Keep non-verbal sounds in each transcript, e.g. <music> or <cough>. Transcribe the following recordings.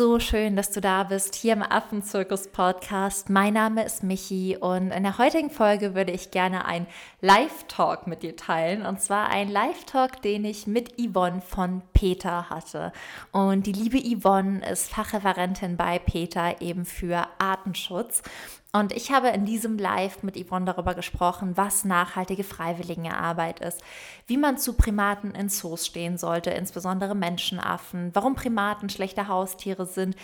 so schön, dass du da bist hier im Affenzirkus-Podcast. Mein Name ist Michi und in der heutigen Folge würde ich gerne ein Live-Talk mit dir teilen. Und zwar ein Live-Talk, den ich mit Yvonne von Peter hatte. Und die liebe Yvonne ist Fachreferentin bei Peter eben für Artenschutz. Und ich habe in diesem Live mit Yvonne darüber gesprochen, was nachhaltige Freiwilligenarbeit ist, wie man zu Primaten in Zoos stehen sollte, insbesondere Menschenaffen, warum Primaten schlechte Haustiere sind,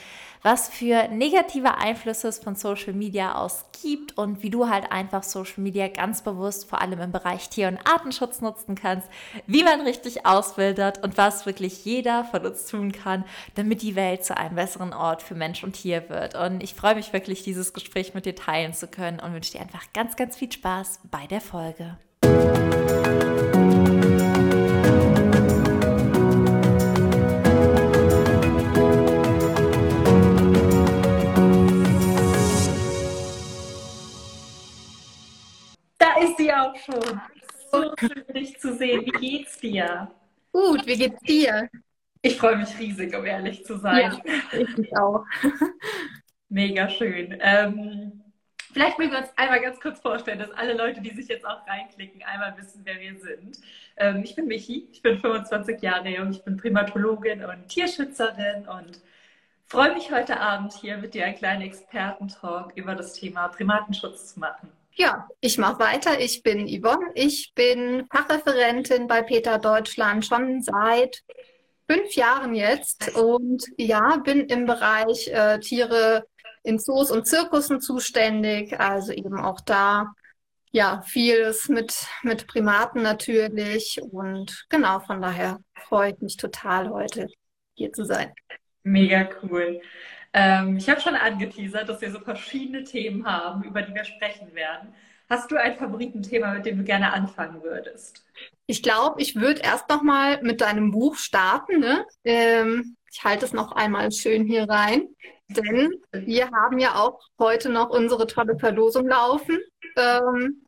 was für negative Einflüsse es von Social Media aus gibt und wie du halt einfach Social Media ganz bewusst, vor allem im Bereich Tier- und Artenschutz nutzen kannst, wie man richtig ausbildet und was wirklich jeder von uns tun kann, damit die Welt zu einem besseren Ort für Mensch und Tier wird. Und ich freue mich wirklich, dieses Gespräch mit dir teilen zu können und wünsche dir einfach ganz, ganz viel Spaß bei der Folge. Ist sie auch schon. So schön, dich zu sehen. Wie geht's dir? Gut, wie geht's dir? Ich freue mich riesig, um ehrlich zu sein. Ja, ich auch. Mega schön. Ähm, vielleicht mögen wir uns einmal ganz kurz vorstellen, dass alle Leute, die sich jetzt auch reinklicken, einmal wissen, wer wir sind. Ähm, ich bin Michi, ich bin 25 Jahre jung, ich bin Primatologin und Tierschützerin und freue mich heute Abend hier mit dir einen kleinen Expertentalk über das Thema Primatenschutz zu machen. Ja, ich mache weiter. Ich bin Yvonne. Ich bin Fachreferentin bei Peter Deutschland schon seit fünf Jahren jetzt und ja, bin im Bereich äh, Tiere in Zoos und Zirkussen zuständig, also eben auch da ja vieles mit, mit Primaten natürlich und genau von daher freue ich mich total heute hier zu sein. Mega cool. Ähm, ich habe schon angeteasert, dass wir so verschiedene Themen haben, über die wir sprechen werden. Hast du ein Favoritenthema, mit dem du gerne anfangen würdest? Ich glaube, ich würde erst noch mal mit deinem Buch starten. Ne? Ähm, ich halte es noch einmal schön hier rein. Denn wir haben ja auch heute noch unsere tolle Verlosung laufen. Ähm,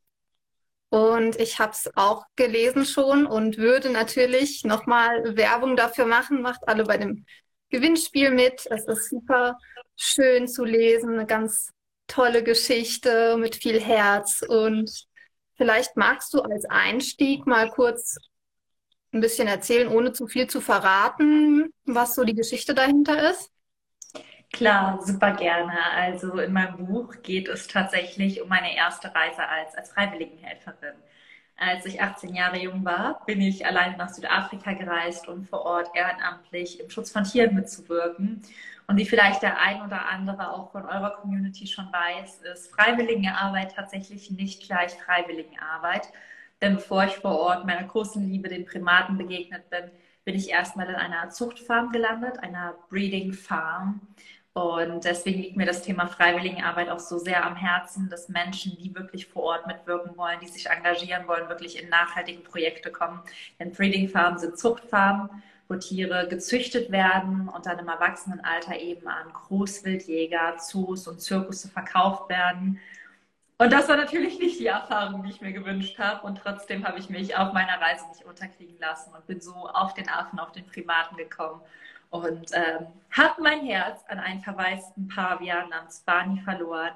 und ich habe es auch gelesen schon und würde natürlich nochmal Werbung dafür machen. Macht alle bei dem Gewinnspiel mit. Es ist super schön zu lesen, eine ganz tolle Geschichte mit viel Herz. Und vielleicht magst du als Einstieg mal kurz ein bisschen erzählen, ohne zu viel zu verraten, was so die Geschichte dahinter ist. Klar, super gerne. Also in meinem Buch geht es tatsächlich um meine erste Reise als, als Freiwilligenhelferin. Als ich 18 Jahre jung war, bin ich allein nach Südafrika gereist, um vor Ort ehrenamtlich im Schutz von Tieren mitzuwirken. Und wie vielleicht der ein oder andere auch von eurer Community schon weiß, ist Freiwilligenarbeit tatsächlich nicht gleich Freiwilligenarbeit. Denn bevor ich vor Ort meiner großen Liebe, den Primaten, begegnet bin, bin ich erstmal in einer Zuchtfarm gelandet, einer Breeding Farm. Und deswegen liegt mir das Thema Freiwilligenarbeit auch so sehr am Herzen, dass Menschen, die wirklich vor Ort mitwirken wollen, die sich engagieren wollen, wirklich in nachhaltige Projekte kommen. Denn Breeding Farmen sind Zuchtfarmen, wo Tiere gezüchtet werden und dann im Erwachsenenalter eben an Großwildjäger, Zoos und Zirkusse verkauft werden. Und das war natürlich nicht die Erfahrung, die ich mir gewünscht habe. Und trotzdem habe ich mich auf meiner Reise nicht unterkriegen lassen und bin so auf den Affen, auf den Primaten gekommen und ähm, habe mein Herz an einen verwaisten Pavian namens Barney verloren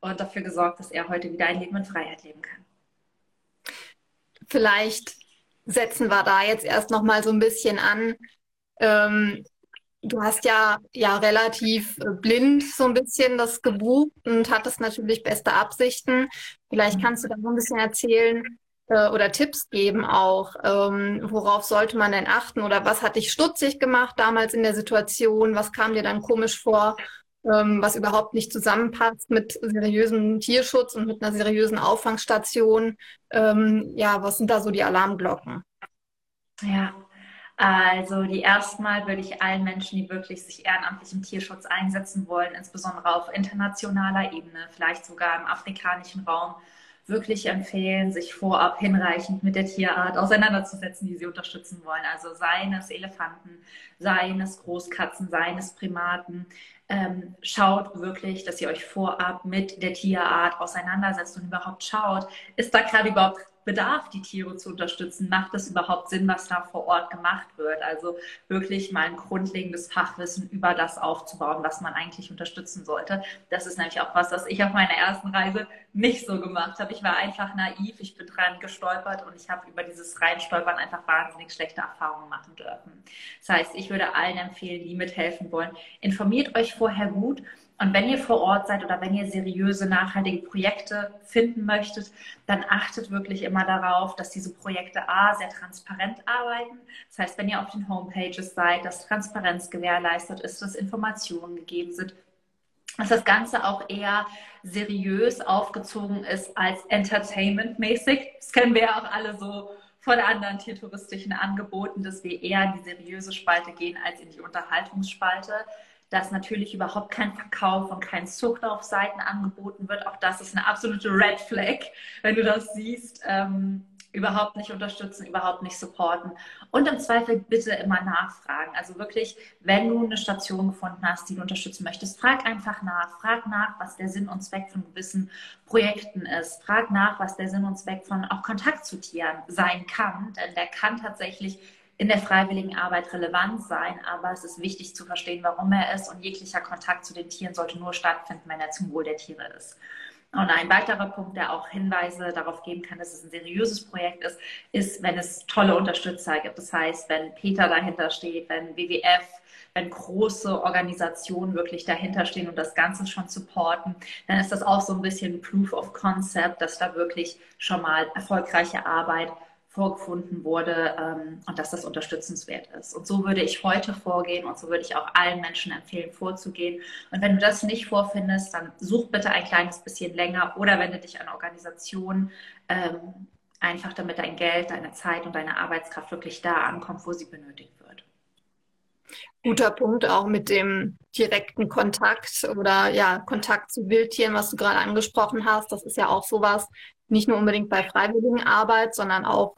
und dafür gesorgt, dass er heute wieder ein Leben in Freiheit leben kann. Vielleicht setzen wir da jetzt erst noch mal so ein bisschen an. Ähm, du hast ja, ja relativ äh, blind so ein bisschen das gebucht und hattest natürlich beste Absichten. Vielleicht kannst du da so ein bisschen erzählen, äh, oder Tipps geben auch, ähm, worauf sollte man denn achten oder was hat dich stutzig gemacht damals in der Situation, was kam dir dann komisch vor, ähm, was überhaupt nicht zusammenpasst mit seriösem Tierschutz und mit einer seriösen Auffangstation. Ähm, ja, was sind da so die Alarmglocken? Ja, also die erstmal würde ich allen Menschen, die wirklich sich ehrenamtlich im Tierschutz einsetzen wollen, insbesondere auf internationaler Ebene, vielleicht sogar im afrikanischen Raum, wirklich empfehlen, sich vorab hinreichend mit der Tierart auseinanderzusetzen, die sie unterstützen wollen. Also seien es Elefanten, seien es Großkatzen, seien es Primaten. Ähm, schaut wirklich, dass ihr euch vorab mit der Tierart auseinandersetzt und überhaupt schaut, ist da gerade überhaupt Bedarf, die Tiere zu unterstützen? Macht es überhaupt Sinn, was da vor Ort gemacht wird? Also wirklich mal ein grundlegendes Fachwissen über das aufzubauen, was man eigentlich unterstützen sollte. Das ist nämlich auch was, was ich auf meiner ersten Reise nicht so gemacht habe. Ich war einfach naiv, ich bin dran gestolpert und ich habe über dieses Reinstolpern einfach wahnsinnig schlechte Erfahrungen machen dürfen. Das heißt, ich würde allen empfehlen, die mithelfen wollen, informiert euch vorher gut und wenn ihr vor Ort seid oder wenn ihr seriöse, nachhaltige Projekte finden möchtet, dann achtet wirklich immer darauf, dass diese Projekte A, sehr transparent arbeiten. Das heißt, wenn ihr auf den Homepages seid, dass Transparenz gewährleistet ist, dass Informationen gegeben sind, dass das Ganze auch eher seriös aufgezogen ist als entertainmentmäßig. Das kennen wir ja auch alle so von anderen tiertouristischen Angeboten, dass wir eher in die seriöse Spalte gehen als in die Unterhaltungsspalte dass natürlich überhaupt kein Verkauf und kein Zucht auf Seiten angeboten wird. Auch das ist eine absolute Red Flag, wenn du das siehst. Ähm, überhaupt nicht unterstützen, überhaupt nicht supporten. Und im Zweifel bitte immer nachfragen. Also wirklich, wenn du eine Station gefunden hast, die du unterstützen möchtest, frag einfach nach. Frag nach, was der Sinn und Zweck von gewissen Projekten ist. Frag nach, was der Sinn und Zweck von auch Kontakt zu Tieren sein kann. Denn der kann tatsächlich in der freiwilligen Arbeit relevant sein, aber es ist wichtig zu verstehen, warum er ist und jeglicher Kontakt zu den Tieren sollte nur stattfinden, wenn er zum Wohl der Tiere ist. Und ein weiterer Punkt, der auch Hinweise darauf geben kann, dass es ein seriöses Projekt ist, ist, wenn es tolle Unterstützer gibt. Das heißt, wenn Peter dahinter steht, wenn WWF, wenn große Organisationen wirklich dahinter stehen und das Ganze schon supporten, dann ist das auch so ein bisschen Proof of Concept, dass da wirklich schon mal erfolgreiche Arbeit vorgefunden wurde ähm, und dass das unterstützenswert ist. Und so würde ich heute vorgehen und so würde ich auch allen Menschen empfehlen, vorzugehen. Und wenn du das nicht vorfindest, dann such bitte ein kleines bisschen länger oder wende dich an Organisationen, ähm, einfach damit dein Geld, deine Zeit und deine Arbeitskraft wirklich da ankommt, wo sie benötigt wird. Guter Punkt auch mit dem direkten Kontakt oder ja, Kontakt zu Wildtieren, was du gerade angesprochen hast. Das ist ja auch sowas, nicht nur unbedingt bei freiwilligen Arbeit, sondern auch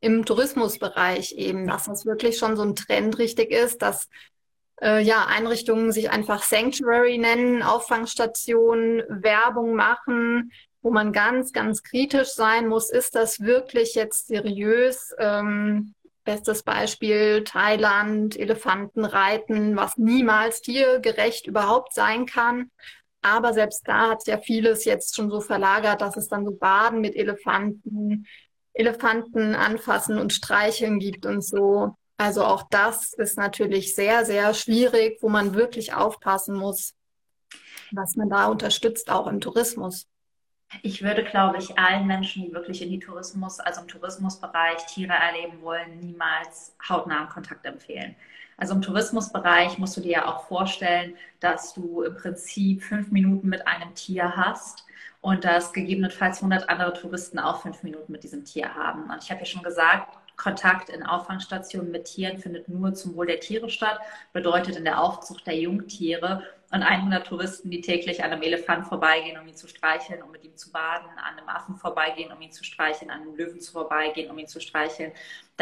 im Tourismusbereich eben, dass das wirklich schon so ein Trend richtig ist, dass äh, ja Einrichtungen sich einfach Sanctuary nennen, Auffangstationen, Werbung machen, wo man ganz, ganz kritisch sein muss, ist das wirklich jetzt seriös? Ähm, bestes Beispiel Thailand, Elefantenreiten, was niemals tiergerecht überhaupt sein kann. Aber selbst da hat ja vieles jetzt schon so verlagert, dass es dann so Baden mit Elefanten, Elefanten anfassen und streicheln gibt und so. Also auch das ist natürlich sehr, sehr schwierig, wo man wirklich aufpassen muss, was man da unterstützt, auch im Tourismus. Ich würde, glaube ich, allen Menschen, die wirklich in die Tourismus, also im Tourismusbereich Tiere erleben wollen, niemals hautnahen Kontakt empfehlen. Also im Tourismusbereich musst du dir ja auch vorstellen, dass du im Prinzip fünf Minuten mit einem Tier hast und dass gegebenenfalls 100 andere Touristen auch fünf Minuten mit diesem Tier haben. Und ich habe ja schon gesagt, Kontakt in Auffangstationen mit Tieren findet nur zum Wohl der Tiere statt, bedeutet in der Aufzucht der Jungtiere und 100 Touristen, die täglich an einem Elefant vorbeigehen, um ihn zu streicheln, um mit ihm zu baden, an einem Affen vorbeigehen, um ihn zu streicheln, an einem Löwen zu vorbeigehen, um ihn zu streicheln.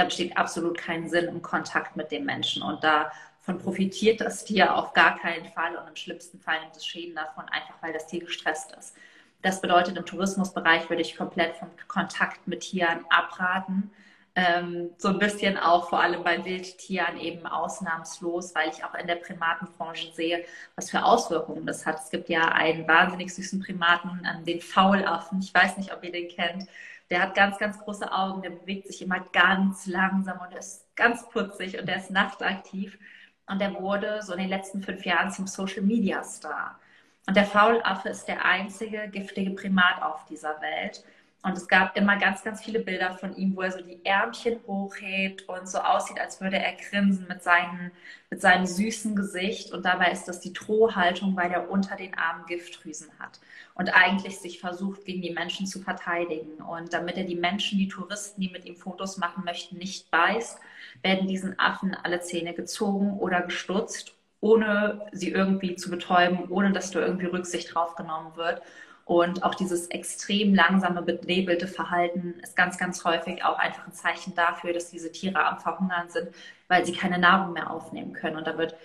Da besteht absolut kein Sinn im Kontakt mit dem Menschen und davon profitiert das Tier auf gar keinen Fall und im schlimmsten Fall nimmt es Schäden davon, einfach weil das Tier gestresst ist. Das bedeutet, im Tourismusbereich würde ich komplett vom Kontakt mit Tieren abraten ähm, so ein bisschen auch vor allem bei Wildtieren eben ausnahmslos, weil ich auch in der Primatenbranche sehe, was für Auswirkungen das hat. Es gibt ja einen wahnsinnig süßen Primaten, den Faulaffen. Ich weiß nicht, ob ihr den kennt. Der hat ganz, ganz große Augen, der bewegt sich immer ganz langsam und ist ganz putzig und der ist nachtaktiv. Und der wurde so in den letzten fünf Jahren zum Social Media Star. Und der Faulaffe ist der einzige giftige Primat auf dieser Welt. Und es gab immer ganz, ganz viele Bilder von ihm, wo er so die Ärmchen hochhebt und so aussieht, als würde er grinsen mit, seinen, mit seinem süßen Gesicht. Und dabei ist das die Drohhaltung, weil er unter den Armen Giftdrüsen hat und eigentlich sich versucht, gegen die Menschen zu verteidigen. Und damit er die Menschen, die Touristen, die mit ihm Fotos machen möchten, nicht beißt, werden diesen Affen alle Zähne gezogen oder gestutzt, ohne sie irgendwie zu betäuben, ohne dass da irgendwie Rücksicht drauf genommen wird. Und auch dieses extrem langsame, benebelte Verhalten ist ganz, ganz häufig auch einfach ein Zeichen dafür, dass diese Tiere am Verhungern sind, weil sie keine Nahrung mehr aufnehmen können. Und da wird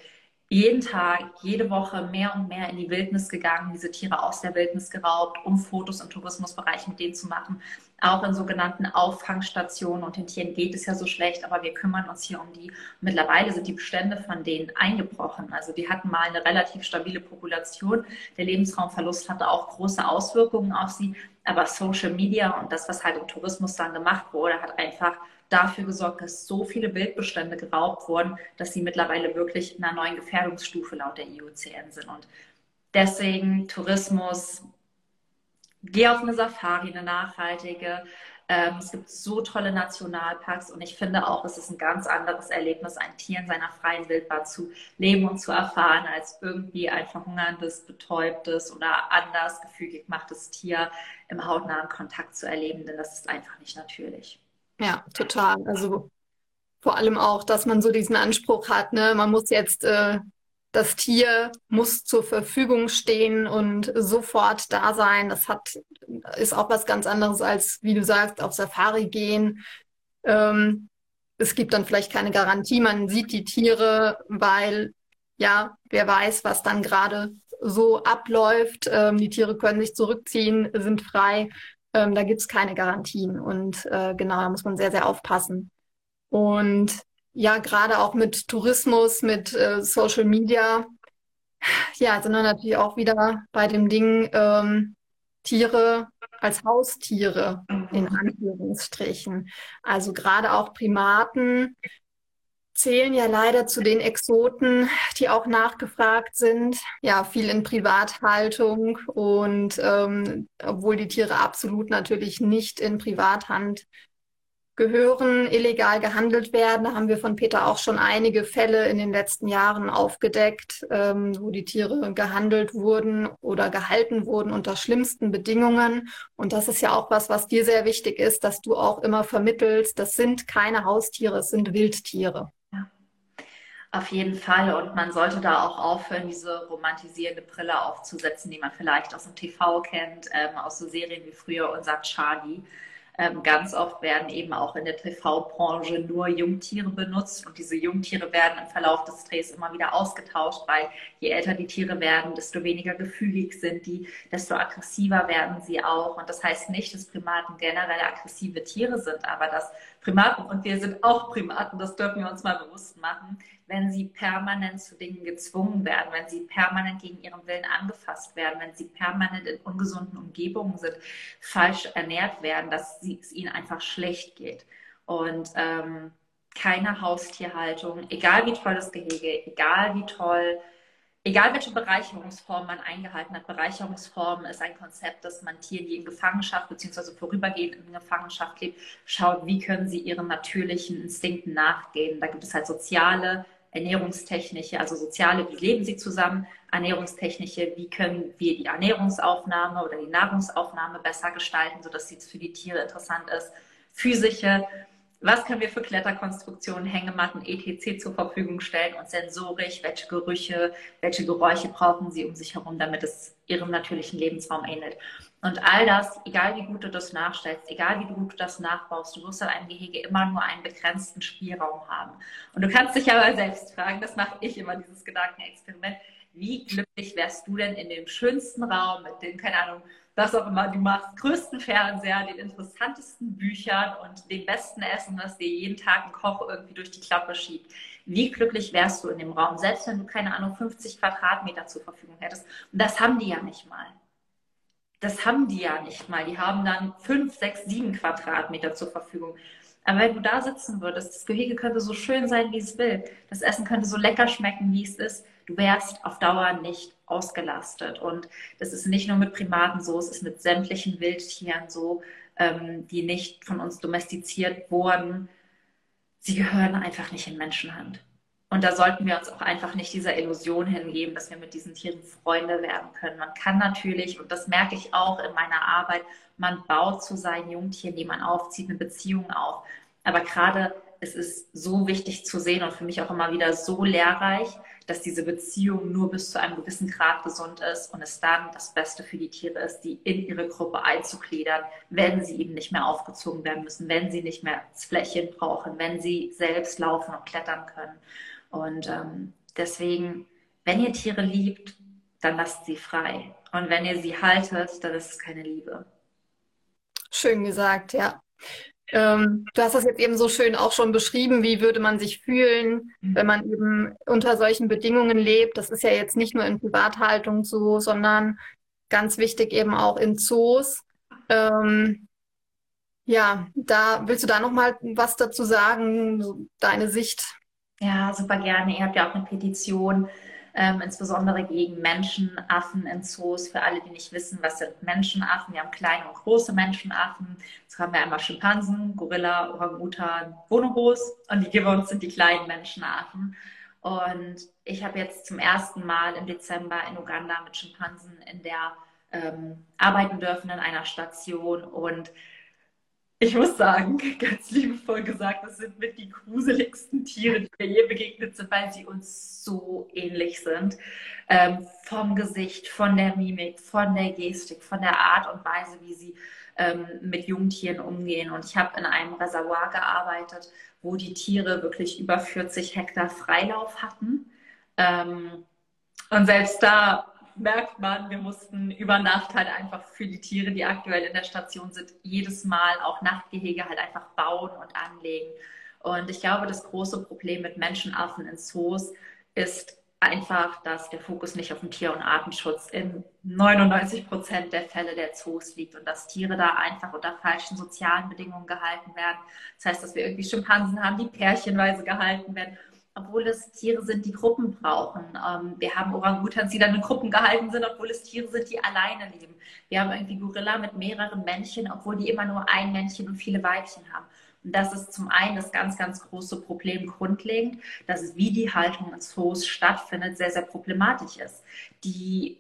jeden Tag, jede Woche mehr und mehr in die Wildnis gegangen, diese Tiere aus der Wildnis geraubt, um Fotos im Tourismusbereich mit denen zu machen. Auch in sogenannten Auffangstationen. Und den Tieren geht es ja so schlecht, aber wir kümmern uns hier um die. Mittlerweile sind die Bestände von denen eingebrochen. Also die hatten mal eine relativ stabile Population. Der Lebensraumverlust hatte auch große Auswirkungen auf sie. Aber Social Media und das, was halt im Tourismus dann gemacht wurde, hat einfach dafür gesorgt, dass so viele Wildbestände geraubt wurden, dass sie mittlerweile wirklich in einer neuen Gefährdungsstufe laut der IUCN sind. Und deswegen Tourismus, geh auf eine Safari, eine nachhaltige. Ähm, es gibt so tolle Nationalparks und ich finde auch, es ist ein ganz anderes Erlebnis, ein Tier in seiner freien Wildbahn zu leben und zu erfahren, als irgendwie ein verhungerndes, betäubtes oder anders gefügig gemachtes Tier im hautnahen Kontakt zu erleben, denn das ist einfach nicht natürlich. Ja, total. Also vor allem auch, dass man so diesen Anspruch hat, ne, man muss jetzt, äh, das Tier muss zur Verfügung stehen und sofort da sein. Das hat, ist auch was ganz anderes als, wie du sagst, auf Safari gehen. Ähm, es gibt dann vielleicht keine Garantie, man sieht die Tiere, weil ja, wer weiß, was dann gerade so abläuft. Ähm, die Tiere können sich zurückziehen, sind frei. Ähm, da gibt es keine Garantien und äh, genau, da muss man sehr, sehr aufpassen. Und ja, gerade auch mit Tourismus, mit äh, Social Media, ja, sind wir natürlich auch wieder bei dem Ding, ähm, Tiere als Haustiere in Anführungsstrichen. Also gerade auch Primaten zählen ja leider zu den Exoten, die auch nachgefragt sind. Ja, viel in Privathaltung und ähm, obwohl die Tiere absolut natürlich nicht in Privathand gehören, illegal gehandelt werden. Da haben wir von Peter auch schon einige Fälle in den letzten Jahren aufgedeckt, ähm, wo die Tiere gehandelt wurden oder gehalten wurden unter schlimmsten Bedingungen. Und das ist ja auch was, was dir sehr wichtig ist, dass du auch immer vermittelst, das sind keine Haustiere, es sind Wildtiere. Auf jeden Fall. Und man sollte da auch aufhören, diese romantisierende Brille aufzusetzen, die man vielleicht aus dem TV kennt, ähm, aus so Serien wie früher unser Charlie. Ähm, ganz oft werden eben auch in der TV-Branche nur Jungtiere benutzt und diese Jungtiere werden im Verlauf des Drehs immer wieder ausgetauscht, weil je älter die Tiere werden, desto weniger gefügig sind die, desto aggressiver werden sie auch. Und das heißt nicht, dass Primaten generell aggressive Tiere sind, aber dass Primaten, und wir sind auch Primaten, das dürfen wir uns mal bewusst machen, wenn sie permanent zu Dingen gezwungen werden, wenn sie permanent gegen ihren Willen angefasst werden, wenn sie permanent in ungesunden Umgebungen sind, falsch ernährt werden, dass es ihnen einfach schlecht geht. Und ähm, keine Haustierhaltung, egal wie toll das Gehege, egal wie toll egal welche Bereicherungsform man eingehalten hat, Bereicherungsform ist ein Konzept, dass man Tiere, die in Gefangenschaft bzw. vorübergehend in Gefangenschaft lebt, schaut, wie können sie ihren natürlichen Instinkten nachgehen. Da gibt es halt soziale, ernährungstechnische, also soziale, wie leben sie zusammen, ernährungstechnische, wie können wir die Ernährungsaufnahme oder die Nahrungsaufnahme besser gestalten, sodass sie für die Tiere interessant ist, physische, was können wir für Kletterkonstruktionen, Hängematten, etc. zur Verfügung stellen und sensorisch, welche Gerüche, welche Geräusche brauchen sie um sich herum, damit es ihrem natürlichen Lebensraum ähnelt. Und all das, egal wie gut du das nachstellst, egal wie gut du das nachbaust, du wirst in einem Gehege immer nur einen begrenzten Spielraum haben. Und du kannst dich aber selbst fragen, das mache ich immer, dieses Gedankenexperiment, wie glücklich wärst du denn in dem schönsten Raum mit den, keine Ahnung, was auch immer du machst, größten Fernseher, den interessantesten Büchern und dem besten Essen, was dir jeden Tag ein Koch irgendwie durch die Klappe schiebt. Wie glücklich wärst du in dem Raum, selbst wenn du, keine Ahnung, 50 Quadratmeter zur Verfügung hättest. Und das haben die ja nicht mal. Das haben die ja nicht mal. Die haben dann 5, 6, 7 Quadratmeter zur Verfügung. Aber wenn du da sitzen würdest, das Gehege könnte so schön sein, wie es will. Das Essen könnte so lecker schmecken, wie es ist du wärst auf Dauer nicht ausgelastet. Und das ist nicht nur mit Primaten so, es ist mit sämtlichen Wildtieren so, ähm, die nicht von uns domestiziert wurden. Sie gehören einfach nicht in Menschenhand. Und da sollten wir uns auch einfach nicht dieser Illusion hingeben, dass wir mit diesen Tieren Freunde werden können. Man kann natürlich, und das merke ich auch in meiner Arbeit, man baut zu seinen Jungtieren, die man aufzieht, eine Beziehung auf. Aber gerade es ist so wichtig zu sehen und für mich auch immer wieder so lehrreich, dass diese Beziehung nur bis zu einem gewissen Grad gesund ist und es dann das Beste für die Tiere ist, die in ihre Gruppe einzugliedern, wenn sie eben nicht mehr aufgezogen werden müssen, wenn sie nicht mehr das Fläschchen brauchen, wenn sie selbst laufen und klettern können. Und ähm, deswegen wenn ihr Tiere liebt, dann lasst sie frei. Und wenn ihr sie haltet, dann ist es keine Liebe. Schön gesagt, ja. Ähm, du hast das jetzt eben so schön auch schon beschrieben, wie würde man sich fühlen, mhm. wenn man eben unter solchen Bedingungen lebt. Das ist ja jetzt nicht nur in Privathaltung so, sondern ganz wichtig eben auch in Zoos. Ähm, ja, da willst du da noch mal was dazu sagen, deine Sicht? Ja, super gerne. Ihr habt ja auch eine Petition ähm, insbesondere gegen Menschenaffen in Zoos. Für alle, die nicht wissen, was sind Menschenaffen. Wir haben kleine und große Menschenaffen. Jetzt haben wir einmal Schimpansen, Gorilla, Orangutan, Bonobos und die Gibbons sind die kleinen Menschenaffen. Und ich habe jetzt zum ersten Mal im Dezember in Uganda mit Schimpansen in der ähm, arbeiten dürfen in einer Station und ich muss sagen, <laughs> ganz liebevoll gesagt, das sind mit die gruseligsten Tiere, die mir je begegnet sind, weil sie uns so ähnlich sind. Ähm, vom Gesicht, von der Mimik, von der Gestik, von der Art und Weise, wie sie ähm, mit Jungtieren umgehen. Und ich habe in einem Reservoir gearbeitet, wo die Tiere wirklich über 40 Hektar Freilauf hatten. Ähm, und selbst da merkt man, wir mussten über Nacht halt einfach für die Tiere, die aktuell in der Station sind, jedes Mal auch Nachtgehege halt einfach bauen und anlegen. Und ich glaube, das große Problem mit Menschenaffen in Zoos ist einfach, dass der Fokus nicht auf dem Tier- und Artenschutz in 99 Prozent der Fälle der Zoos liegt und dass Tiere da einfach unter falschen sozialen Bedingungen gehalten werden. Das heißt, dass wir irgendwie Schimpansen haben, die pärchenweise gehalten werden obwohl es Tiere sind, die Gruppen brauchen. Ähm, wir haben Orangutans, die dann in Gruppen gehalten sind, obwohl es Tiere sind, die alleine leben. Wir haben irgendwie Gorilla mit mehreren Männchen, obwohl die immer nur ein Männchen und viele Weibchen haben. Und das ist zum einen das ganz, ganz große Problem grundlegend, dass es, wie die Haltung in Zoos stattfindet, sehr, sehr problematisch ist. Die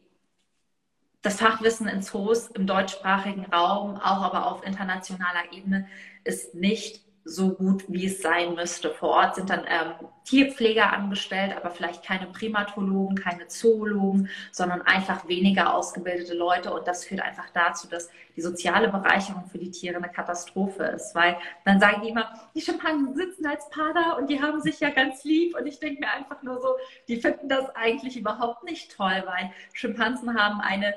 das Fachwissen in Zoos im deutschsprachigen Raum, auch aber auf internationaler Ebene, ist nicht so gut, wie es sein müsste. Vor Ort sind dann ähm, Tierpfleger angestellt, aber vielleicht keine Primatologen, keine Zoologen, sondern einfach weniger ausgebildete Leute. Und das führt einfach dazu, dass die soziale Bereicherung für die Tiere eine Katastrophe ist. Weil dann sagen die immer, die Schimpansen sitzen als Paar da und die haben sich ja ganz lieb. Und ich denke mir einfach nur so, die finden das eigentlich überhaupt nicht toll, weil Schimpansen haben eine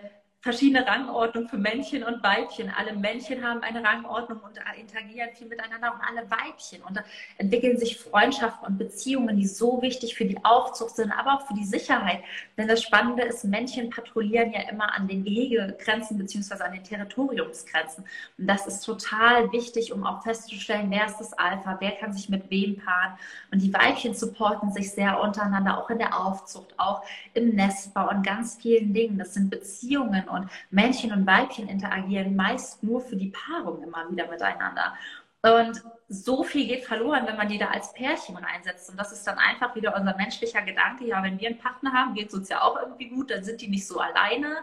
verschiedene Rangordnung für Männchen und Weibchen. Alle Männchen haben eine Rangordnung und interagieren viel miteinander und alle Weibchen. Und da entwickeln sich Freundschaften und Beziehungen, die so wichtig für die Aufzucht sind, aber auch für die Sicherheit. Denn das Spannende ist, Männchen patrouillieren ja immer an den Gehegegrenzen beziehungsweise an den Territoriumsgrenzen. Und das ist total wichtig, um auch festzustellen, wer ist das Alpha, wer kann sich mit wem paaren. Und die Weibchen supporten sich sehr untereinander, auch in der Aufzucht, auch im Nestbau und ganz vielen Dingen. Das sind Beziehungen und Männchen und Weibchen interagieren meist nur für die Paarung immer wieder miteinander. Und so viel geht verloren, wenn man die da als Pärchen reinsetzt. Und das ist dann einfach wieder unser menschlicher Gedanke. Ja, wenn wir einen Partner haben, geht es uns ja auch irgendwie gut, dann sind die nicht so alleine.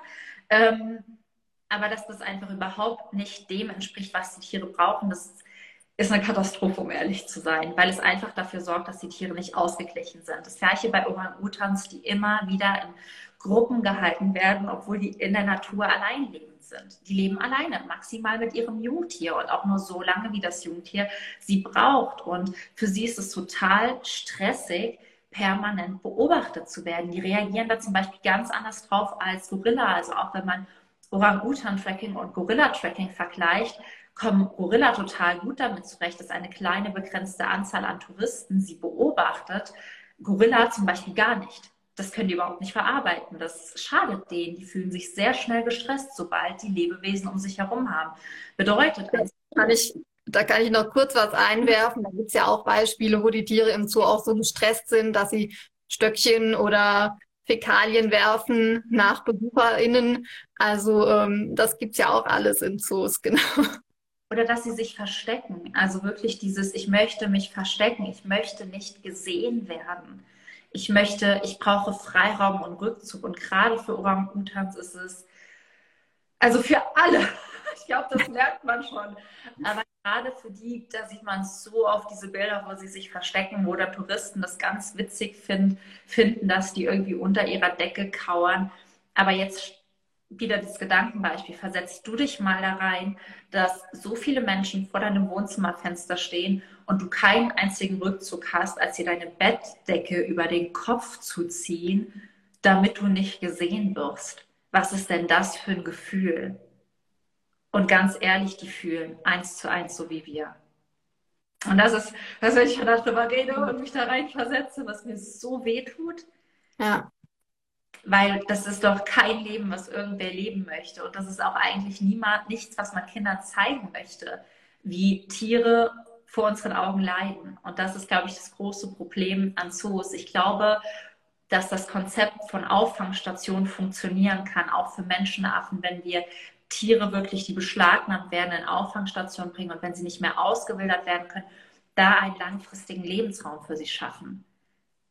Ähm, aber dass das einfach überhaupt nicht dem entspricht, was die Tiere brauchen, das ist eine Katastrophe, um ehrlich zu sein, weil es einfach dafür sorgt, dass die Tiere nicht ausgeglichen sind. Das gleiche bei Orang-Utans, die immer wieder in Gruppen gehalten werden, obwohl die in der Natur allein lebend sind. Die leben alleine, maximal mit ihrem Jungtier und auch nur so lange, wie das Jungtier sie braucht. Und für sie ist es total stressig, permanent beobachtet zu werden. Die reagieren da zum Beispiel ganz anders drauf als Gorilla. Also auch wenn man Orang-Utan-Tracking und Gorilla-Tracking vergleicht, kommen Gorilla total gut damit zurecht, dass eine kleine begrenzte Anzahl an Touristen sie beobachtet. Gorilla zum Beispiel gar nicht das können die überhaupt nicht verarbeiten. Das schadet denen. Die fühlen sich sehr schnell gestresst, sobald die Lebewesen um sich herum haben. Bedeutet also, kann ich, da kann ich noch kurz was einwerfen. Da gibt es ja auch Beispiele, wo die Tiere im Zoo auch so gestresst sind, dass sie Stöckchen oder Fäkalien werfen nach BesucherInnen. Also ähm, das es ja auch alles in Zoos, <laughs> genau. Oder dass sie sich verstecken. Also wirklich dieses, ich möchte mich verstecken, ich möchte nicht gesehen werden ich möchte, ich brauche Freiraum und Rückzug. Und gerade für Orang-Utans ist es, also für alle, <laughs> ich glaube, das merkt man schon. Aber gerade für die, da sieht man so oft diese Bilder, wo sie sich verstecken, wo der Touristen das ganz witzig find, finden, dass die irgendwie unter ihrer Decke kauern. Aber jetzt wieder das Gedankenbeispiel, versetzt du dich mal da rein, dass so viele Menschen vor deinem Wohnzimmerfenster stehen und du keinen einzigen Rückzug hast, als dir deine Bettdecke über den Kopf zu ziehen, damit du nicht gesehen wirst. Was ist denn das für ein Gefühl? Und ganz ehrlich, die fühlen eins zu eins so wie wir. Und das ist, was wenn ich darüber rede und mich da reinversetze, was mir so weh tut. Ja. Weil das ist doch kein Leben, was irgendwer leben möchte. Und das ist auch eigentlich niemand, nichts, was man Kindern zeigen möchte, wie Tiere vor unseren Augen leiden. Und das ist, glaube ich, das große Problem an Zoos. Ich glaube, dass das Konzept von Auffangstationen funktionieren kann, auch für Menschenaffen, wenn wir Tiere wirklich, die beschlagnahmt werden, in Auffangstationen bringen und wenn sie nicht mehr ausgewildert werden können, da einen langfristigen Lebensraum für sie schaffen.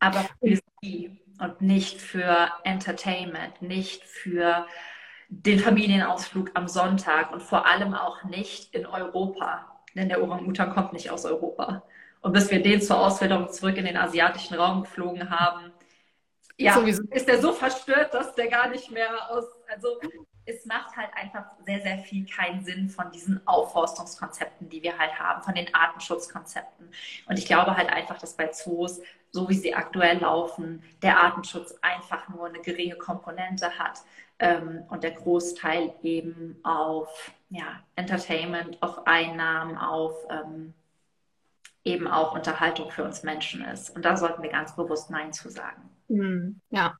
Aber für sie und nicht für Entertainment, nicht für den Familienausflug am Sonntag und vor allem auch nicht in Europa. Denn der Orang-Utan kommt nicht aus Europa. Und bis wir den zur Auswilderung zurück in den asiatischen Raum geflogen haben, ja, Sowieso. ist der so verstört, dass der gar nicht mehr aus, also es macht halt einfach sehr, sehr viel keinen Sinn von diesen Aufforstungskonzepten, die wir halt haben, von den Artenschutzkonzepten. Und ich glaube halt einfach, dass bei Zoos, so wie sie aktuell laufen, der Artenschutz einfach nur eine geringe Komponente hat ähm, und der Großteil eben auf ja, Entertainment, auf Einnahmen, auf ähm, eben auch Unterhaltung für uns Menschen ist. Und da sollten wir ganz bewusst Nein zu sagen. Hm, ja,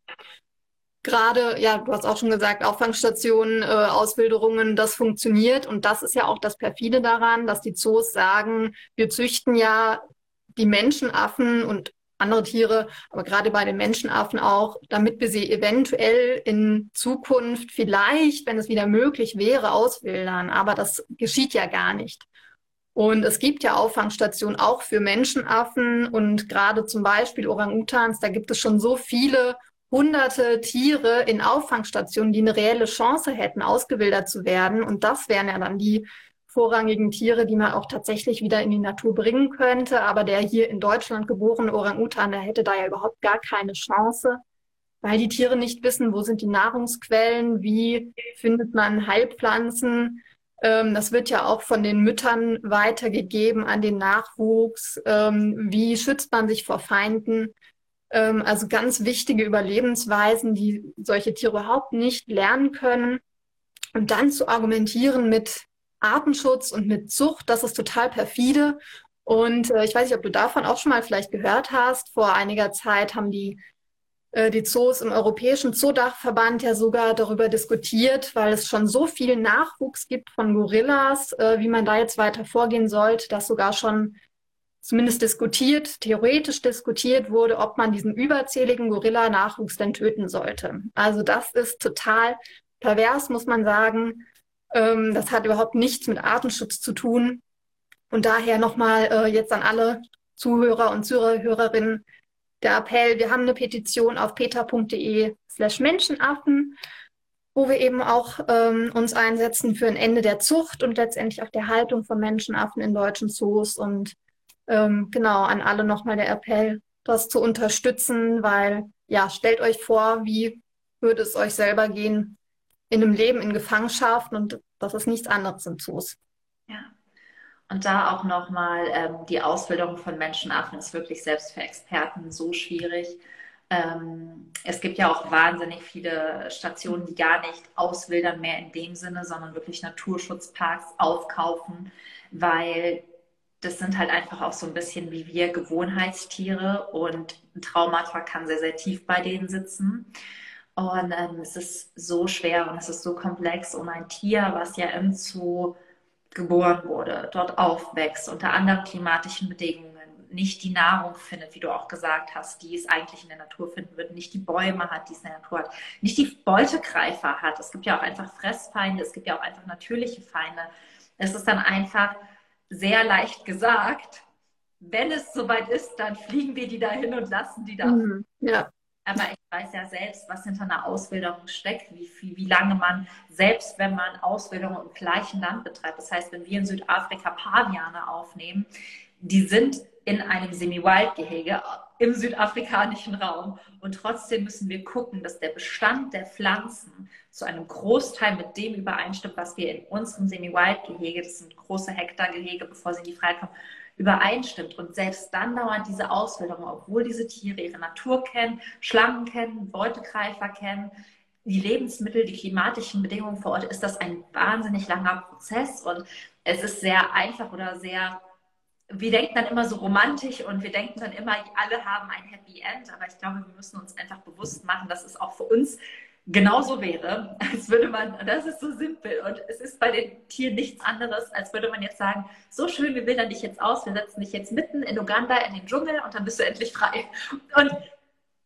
gerade, ja, du hast auch schon gesagt, Auffangstationen, äh, Auswilderungen, das funktioniert. Und das ist ja auch das Perfide daran, dass die Zoos sagen, wir züchten ja die Menschenaffen und andere Tiere, aber gerade bei den Menschenaffen auch, damit wir sie eventuell in Zukunft vielleicht, wenn es wieder möglich wäre, auswildern. Aber das geschieht ja gar nicht. Und es gibt ja Auffangstationen auch für Menschenaffen und gerade zum Beispiel Orang-Utans, da gibt es schon so viele hunderte Tiere in Auffangstationen, die eine reelle Chance hätten, ausgewildert zu werden. Und das wären ja dann die vorrangigen Tiere, die man auch tatsächlich wieder in die Natur bringen könnte. Aber der hier in Deutschland geborene Orang-Utan, der hätte da ja überhaupt gar keine Chance, weil die Tiere nicht wissen, wo sind die Nahrungsquellen, wie findet man Heilpflanzen. Ähm, das wird ja auch von den Müttern weitergegeben an den Nachwuchs. Ähm, wie schützt man sich vor Feinden? Ähm, also ganz wichtige Überlebensweisen, die solche Tiere überhaupt nicht lernen können. Und dann zu argumentieren mit Artenschutz und mit Zucht, das ist total perfide. Und äh, ich weiß nicht, ob du davon auch schon mal vielleicht gehört hast. Vor einiger Zeit haben die, äh, die Zoos im Europäischen Zoodachverband ja sogar darüber diskutiert, weil es schon so viel Nachwuchs gibt von Gorillas, äh, wie man da jetzt weiter vorgehen sollte, dass sogar schon zumindest diskutiert, theoretisch diskutiert wurde, ob man diesen überzähligen Gorilla-Nachwuchs denn töten sollte. Also das ist total pervers, muss man sagen. Ähm, das hat überhaupt nichts mit Artenschutz zu tun. Und daher nochmal äh, jetzt an alle Zuhörer und Zuhörerinnen der Appell, wir haben eine Petition auf peter.de slash Menschenaffen, wo wir eben auch ähm, uns einsetzen für ein Ende der Zucht und letztendlich auch der Haltung von Menschenaffen in deutschen Zoos und ähm, genau, an alle nochmal der Appell, das zu unterstützen, weil ja, stellt euch vor, wie würde es euch selber gehen in einem Leben in Gefangenschaft und das ist nichts anderes im Zoos. Ja. Und da auch nochmal, ähm, die Ausbildung von Menschenaffen ist wirklich selbst für Experten so schwierig. Ähm, es gibt ja auch wahnsinnig viele Stationen, die gar nicht auswildern mehr in dem Sinne, sondern wirklich Naturschutzparks aufkaufen, weil das sind halt einfach auch so ein bisschen wie wir Gewohnheitstiere und ein Traumata kann sehr, sehr tief bei denen sitzen. Und ähm, es ist so schwer und es ist so komplex um ein Tier, was ja im Zoo geboren wurde, dort aufwächst, unter anderen klimatischen Bedingungen, nicht die Nahrung findet, wie du auch gesagt hast, die es eigentlich in der Natur finden wird, nicht die Bäume hat, die es in der Natur hat, nicht die Beutegreifer hat. Es gibt ja auch einfach Fressfeinde, es gibt ja auch einfach natürliche Feinde. Es ist dann einfach sehr leicht gesagt. Wenn es soweit ist, dann fliegen wir die dahin und lassen die da. Mhm, ja. Aber ich weiß ja selbst, was hinter einer Auswilderung steckt, wie, viel, wie lange man, selbst wenn man Auswilderung im gleichen Land betreibt, das heißt, wenn wir in Südafrika Paviane aufnehmen, die sind in einem Semi-Wild-Gehege im südafrikanischen Raum. Und trotzdem müssen wir gucken, dass der Bestand der Pflanzen zu einem Großteil mit dem übereinstimmt, was wir in unserem Semi-Wild-Gehege, das sind große Hektargehege, bevor sie in die Freiheit kommen, übereinstimmt. Und selbst dann dauert diese Auswilderung, obwohl diese Tiere ihre Natur kennen, Schlangen kennen, Beutegreifer kennen, die Lebensmittel, die klimatischen Bedingungen vor Ort, ist das ein wahnsinnig langer Prozess und es ist sehr einfach oder sehr, wir denken dann immer so romantisch und wir denken dann immer, alle haben ein Happy End, aber ich glaube, wir müssen uns einfach bewusst machen, dass es auch für uns genauso wäre, als würde man, das ist so simpel und es ist bei den Tieren nichts anderes, als würde man jetzt sagen, so schön, wir wildern dich jetzt aus, wir setzen dich jetzt mitten in Uganda in den Dschungel und dann bist du endlich frei. Und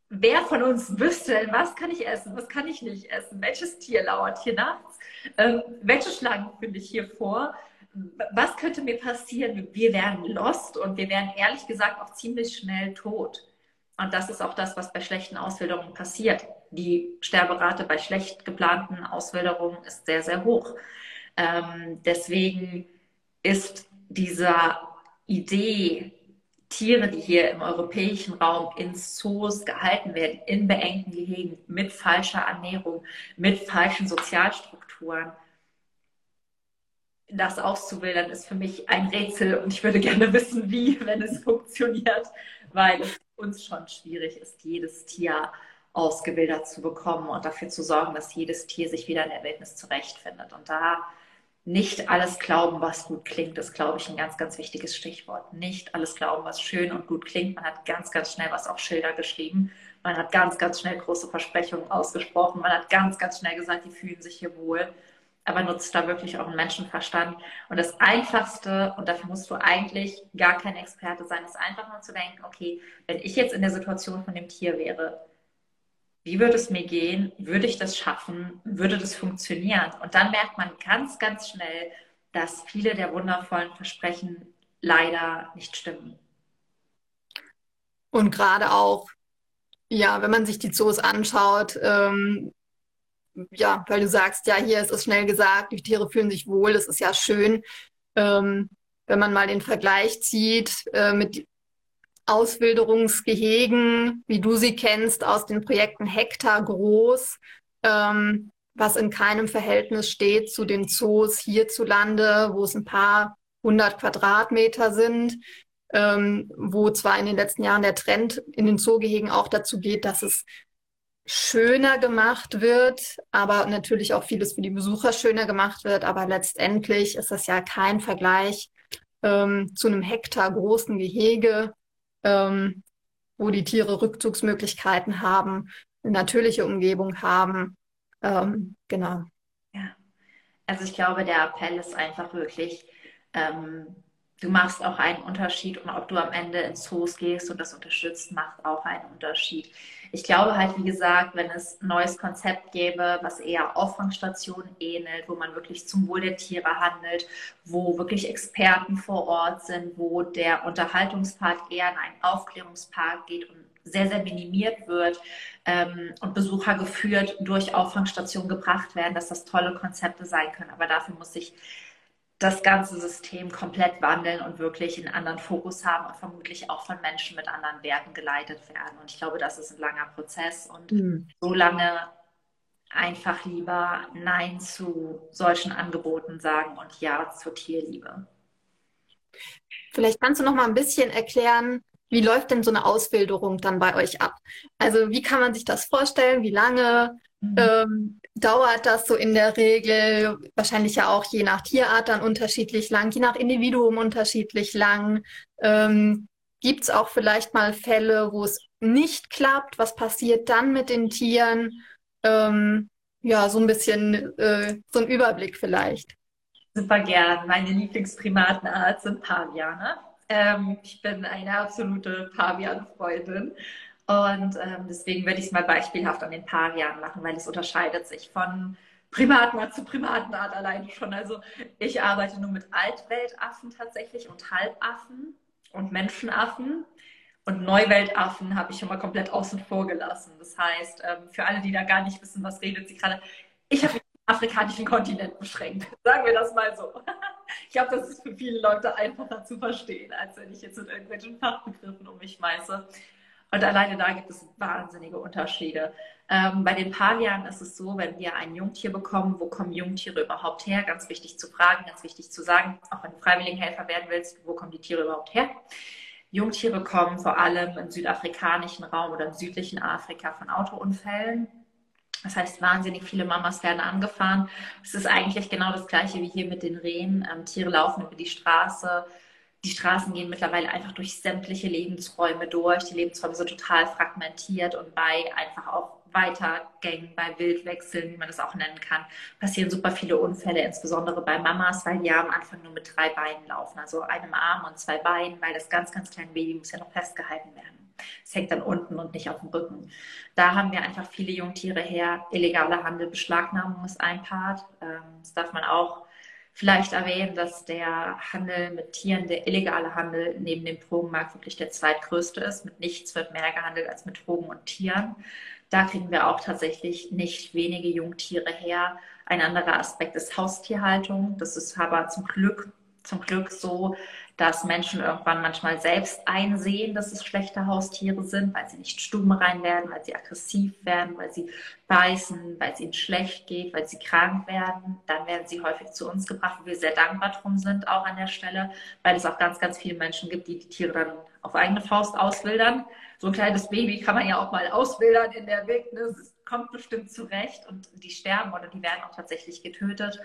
wer von uns wüsste was kann ich essen, was kann ich nicht essen, welches Tier lauert hier nachts, ähm, welche Schlangen finde ich hier vor, was könnte mir passieren? Wir wären lost und wir wären ehrlich gesagt auch ziemlich schnell tot. Und das ist auch das, was bei schlechten Auswilderungen passiert. Die Sterberate bei schlecht geplanten Auswilderungen ist sehr, sehr hoch. Ähm, deswegen ist dieser Idee, Tiere, die hier im europäischen Raum in Zoos gehalten werden, in beengten Gehegen, mit falscher Ernährung, mit falschen Sozialstrukturen, das auszuwildern, ist für mich ein Rätsel und ich würde gerne wissen, wie, wenn es <laughs> funktioniert, weil es uns schon schwierig ist, jedes Tier ausgewildert zu bekommen und dafür zu sorgen, dass jedes Tier sich wieder in der Wildnis zurechtfindet. Und da nicht alles glauben, was gut klingt, ist, glaube ich, ein ganz, ganz wichtiges Stichwort. Nicht alles glauben, was schön und gut klingt. Man hat ganz, ganz schnell was auf Schilder geschrieben. Man hat ganz, ganz schnell große Versprechungen ausgesprochen. Man hat ganz, ganz schnell gesagt, die fühlen sich hier wohl. Aber nutzt da wirklich auch einen Menschenverstand. Und das Einfachste, und dafür musst du eigentlich gar kein Experte sein, ist einfach nur zu denken, okay, wenn ich jetzt in der Situation von dem Tier wäre, wie würde es mir gehen? Würde ich das schaffen? Würde das funktionieren? Und dann merkt man ganz, ganz schnell, dass viele der wundervollen Versprechen leider nicht stimmen. Und gerade auch, ja, wenn man sich die Zoos anschaut, ähm, ja, weil du sagst, ja, hier ist es schnell gesagt, die Tiere fühlen sich wohl, das ist ja schön. Ähm, wenn man mal den Vergleich zieht äh, mit Auswilderungsgehegen, wie du sie kennst, aus den Projekten Hektar groß, ähm, was in keinem Verhältnis steht zu den Zoos hierzulande, wo es ein paar hundert Quadratmeter sind, ähm, wo zwar in den letzten Jahren der Trend in den Zoogehegen auch dazu geht, dass es schöner gemacht wird, aber natürlich auch vieles für die Besucher schöner gemacht wird. Aber letztendlich ist das ja kein Vergleich ähm, zu einem Hektar großen Gehege, ähm, wo die Tiere Rückzugsmöglichkeiten haben, eine natürliche Umgebung haben. Ähm, genau. Ja, also ich glaube, der Appell ist einfach wirklich, ähm, du machst auch einen Unterschied und ob du am Ende ins Zoos gehst und das unterstützt, macht auch einen Unterschied. Ich glaube halt, wie gesagt, wenn es ein neues Konzept gäbe, was eher Auffangstationen ähnelt, wo man wirklich zum Wohl der Tiere handelt, wo wirklich Experten vor Ort sind, wo der Unterhaltungspart eher in einen Aufklärungspart geht und sehr, sehr minimiert wird ähm, und Besucher geführt durch Auffangstationen gebracht werden, dass das tolle Konzepte sein können. Aber dafür muss ich das ganze System komplett wandeln und wirklich einen anderen Fokus haben und vermutlich auch von Menschen mit anderen Werten geleitet werden. Und ich glaube, das ist ein langer Prozess und mhm. so lange einfach lieber Nein zu solchen Angeboten sagen und Ja zur Tierliebe. Vielleicht kannst du noch mal ein bisschen erklären, wie läuft denn so eine Auswilderung dann bei euch ab? Also wie kann man sich das vorstellen? Wie lange? Mhm. Ähm, dauert das so in der Regel? Wahrscheinlich ja auch je nach Tierart dann unterschiedlich lang, je nach Individuum unterschiedlich lang. Ähm, Gibt es auch vielleicht mal Fälle, wo es nicht klappt? Was passiert dann mit den Tieren? Ähm, ja, so ein bisschen äh, so ein Überblick vielleicht. Super gern. Meine Lieblingsprimatenart sind Paviane. Ähm, ich bin eine absolute Pavian-Freundin. Und ähm, deswegen werde ich es mal beispielhaft an den Pavianen machen, weil es unterscheidet sich von Primatenart zu Primatenart alleine schon. Also ich arbeite nur mit Altweltaffen tatsächlich und Halbaffen und Menschenaffen. Und Neuweltaffen habe ich schon mal komplett außen vor gelassen. Das heißt, ähm, für alle, die da gar nicht wissen, was redet sie gerade, ich habe den afrikanischen Kontinent beschränkt. <laughs> Sagen wir das mal so. Ich glaube, das ist für viele Leute einfacher zu verstehen, als wenn ich jetzt mit irgendwelchen Fachbegriffen um mich schmeiße. Und alleine da gibt es wahnsinnige Unterschiede. Ähm, bei den Pavianen ist es so, wenn wir ein Jungtier bekommen, wo kommen Jungtiere überhaupt her? Ganz wichtig zu fragen, ganz wichtig zu sagen, auch wenn du Freiwilligenhelfer werden willst, wo kommen die Tiere überhaupt her? Jungtiere kommen vor allem im südafrikanischen Raum oder im südlichen Afrika von Autounfällen. Das heißt, wahnsinnig viele Mamas werden angefahren. Es ist eigentlich genau das Gleiche wie hier mit den Rehen. Ähm, Tiere laufen über die Straße. Die Straßen gehen mittlerweile einfach durch sämtliche Lebensräume durch. Die Lebensräume sind total fragmentiert und bei einfach auch Weitergängen, bei Wildwechseln, wie man das auch nennen kann, passieren super viele Unfälle, insbesondere bei Mamas, weil die am Anfang nur mit drei Beinen laufen, also einem Arm und zwei Beinen, weil das ganz, ganz kleine Baby muss ja noch festgehalten werden. Es hängt dann unten und nicht auf dem Rücken. Da haben wir einfach viele Jungtiere her. Illegaler Handel, Beschlagnahmung ist ein Part. Ähm, das darf man auch vielleicht erwähnen, dass der Handel mit Tieren, der illegale Handel neben dem Drogenmarkt wirklich der zweitgrößte ist. Mit nichts wird mehr gehandelt als mit Drogen und Tieren. Da kriegen wir auch tatsächlich nicht wenige Jungtiere her. Ein anderer Aspekt ist Haustierhaltung. Das ist aber zum Glück, zum Glück so, dass Menschen irgendwann manchmal selbst einsehen, dass es schlechte Haustiere sind, weil sie nicht stubenrein werden, weil sie aggressiv werden, weil sie beißen, weil es ihnen schlecht geht, weil sie krank werden. Dann werden sie häufig zu uns gebracht, wo wir sehr dankbar drum sind, auch an der Stelle, weil es auch ganz, ganz viele Menschen gibt, die die Tiere dann auf eigene Faust auswildern so ein kleines Baby kann man ja auch mal auswildern in der Wildnis. Es kommt bestimmt zurecht und die sterben oder die werden auch tatsächlich getötet.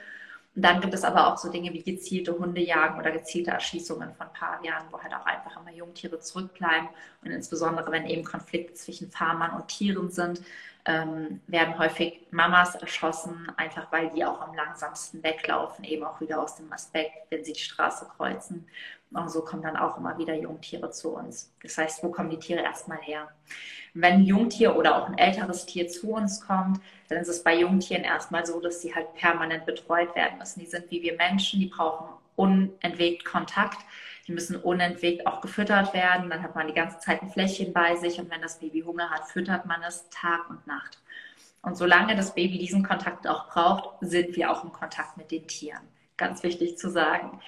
Und dann gibt es aber auch so Dinge wie gezielte Hundejagen oder gezielte Erschießungen von Pavianen, wo halt auch einfach immer Jungtiere zurückbleiben. Und insbesondere, wenn eben Konflikte zwischen Farmern und Tieren sind, ähm, werden häufig Mamas erschossen, einfach weil die auch am langsamsten weglaufen, eben auch wieder aus dem Aspekt, wenn sie die Straße kreuzen. Und so kommen dann auch immer wieder Jungtiere zu uns. Das heißt, wo kommen die Tiere erstmal her? Wenn ein Jungtier oder auch ein älteres Tier zu uns kommt, dann ist es bei Jungtieren erstmal so, dass sie halt permanent betreut werden müssen. Die sind wie wir Menschen, die brauchen unentwegt Kontakt. Die müssen unentwegt auch gefüttert werden. Dann hat man die ganze Zeit ein Fläschchen bei sich und wenn das Baby Hunger hat, füttert man es Tag und Nacht. Und solange das Baby diesen Kontakt auch braucht, sind wir auch im Kontakt mit den Tieren. Ganz wichtig zu sagen.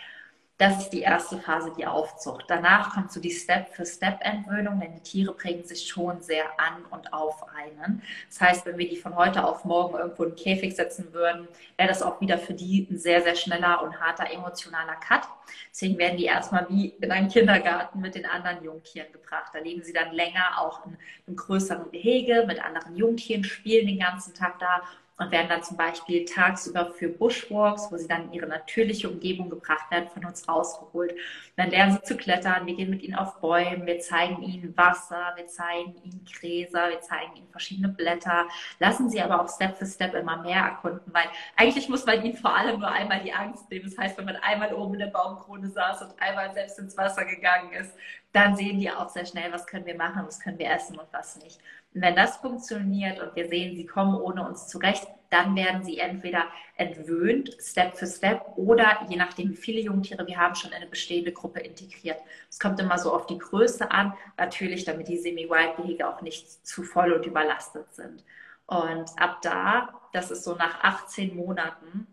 Das ist die erste Phase, die Aufzucht. Danach kommt so die Step-für-Step-Entwöhnung, denn die Tiere prägen sich schon sehr an und auf einen. Das heißt, wenn wir die von heute auf morgen irgendwo in den Käfig setzen würden, wäre das auch wieder für die ein sehr, sehr schneller und harter emotionaler Cut. Deswegen werden die erstmal wie in einen Kindergarten mit den anderen Jungtieren gebracht. Da leben sie dann länger auch in einem größeren Gehege mit anderen Jungtieren, spielen den ganzen Tag da und werden dann zum Beispiel tagsüber für Bushwalks, wo sie dann in ihre natürliche Umgebung gebracht werden, von uns rausgeholt. dann lernen sie zu klettern, wir gehen mit ihnen auf Bäumen, wir zeigen ihnen Wasser, wir zeigen ihnen Gräser, wir zeigen ihnen verschiedene Blätter, lassen sie aber auch Step für Step immer mehr erkunden, weil eigentlich muss man ihnen vor allem nur einmal die Angst nehmen. Das heißt, wenn man einmal oben in der Baumkrone saß und einmal selbst ins Wasser gegangen ist, dann sehen die auch sehr schnell, was können wir machen, was können wir essen und was nicht. Und wenn das funktioniert und wir sehen, sie kommen ohne uns zurecht, dann werden sie entweder entwöhnt, Step für Step, oder je nachdem, wie viele Jungtiere wir haben, schon in eine bestehende Gruppe integriert. Es kommt immer so auf die Größe an, natürlich, damit die Semi-Wild-Gehege auch nicht zu voll und überlastet sind. Und ab da, das ist so nach 18 Monaten,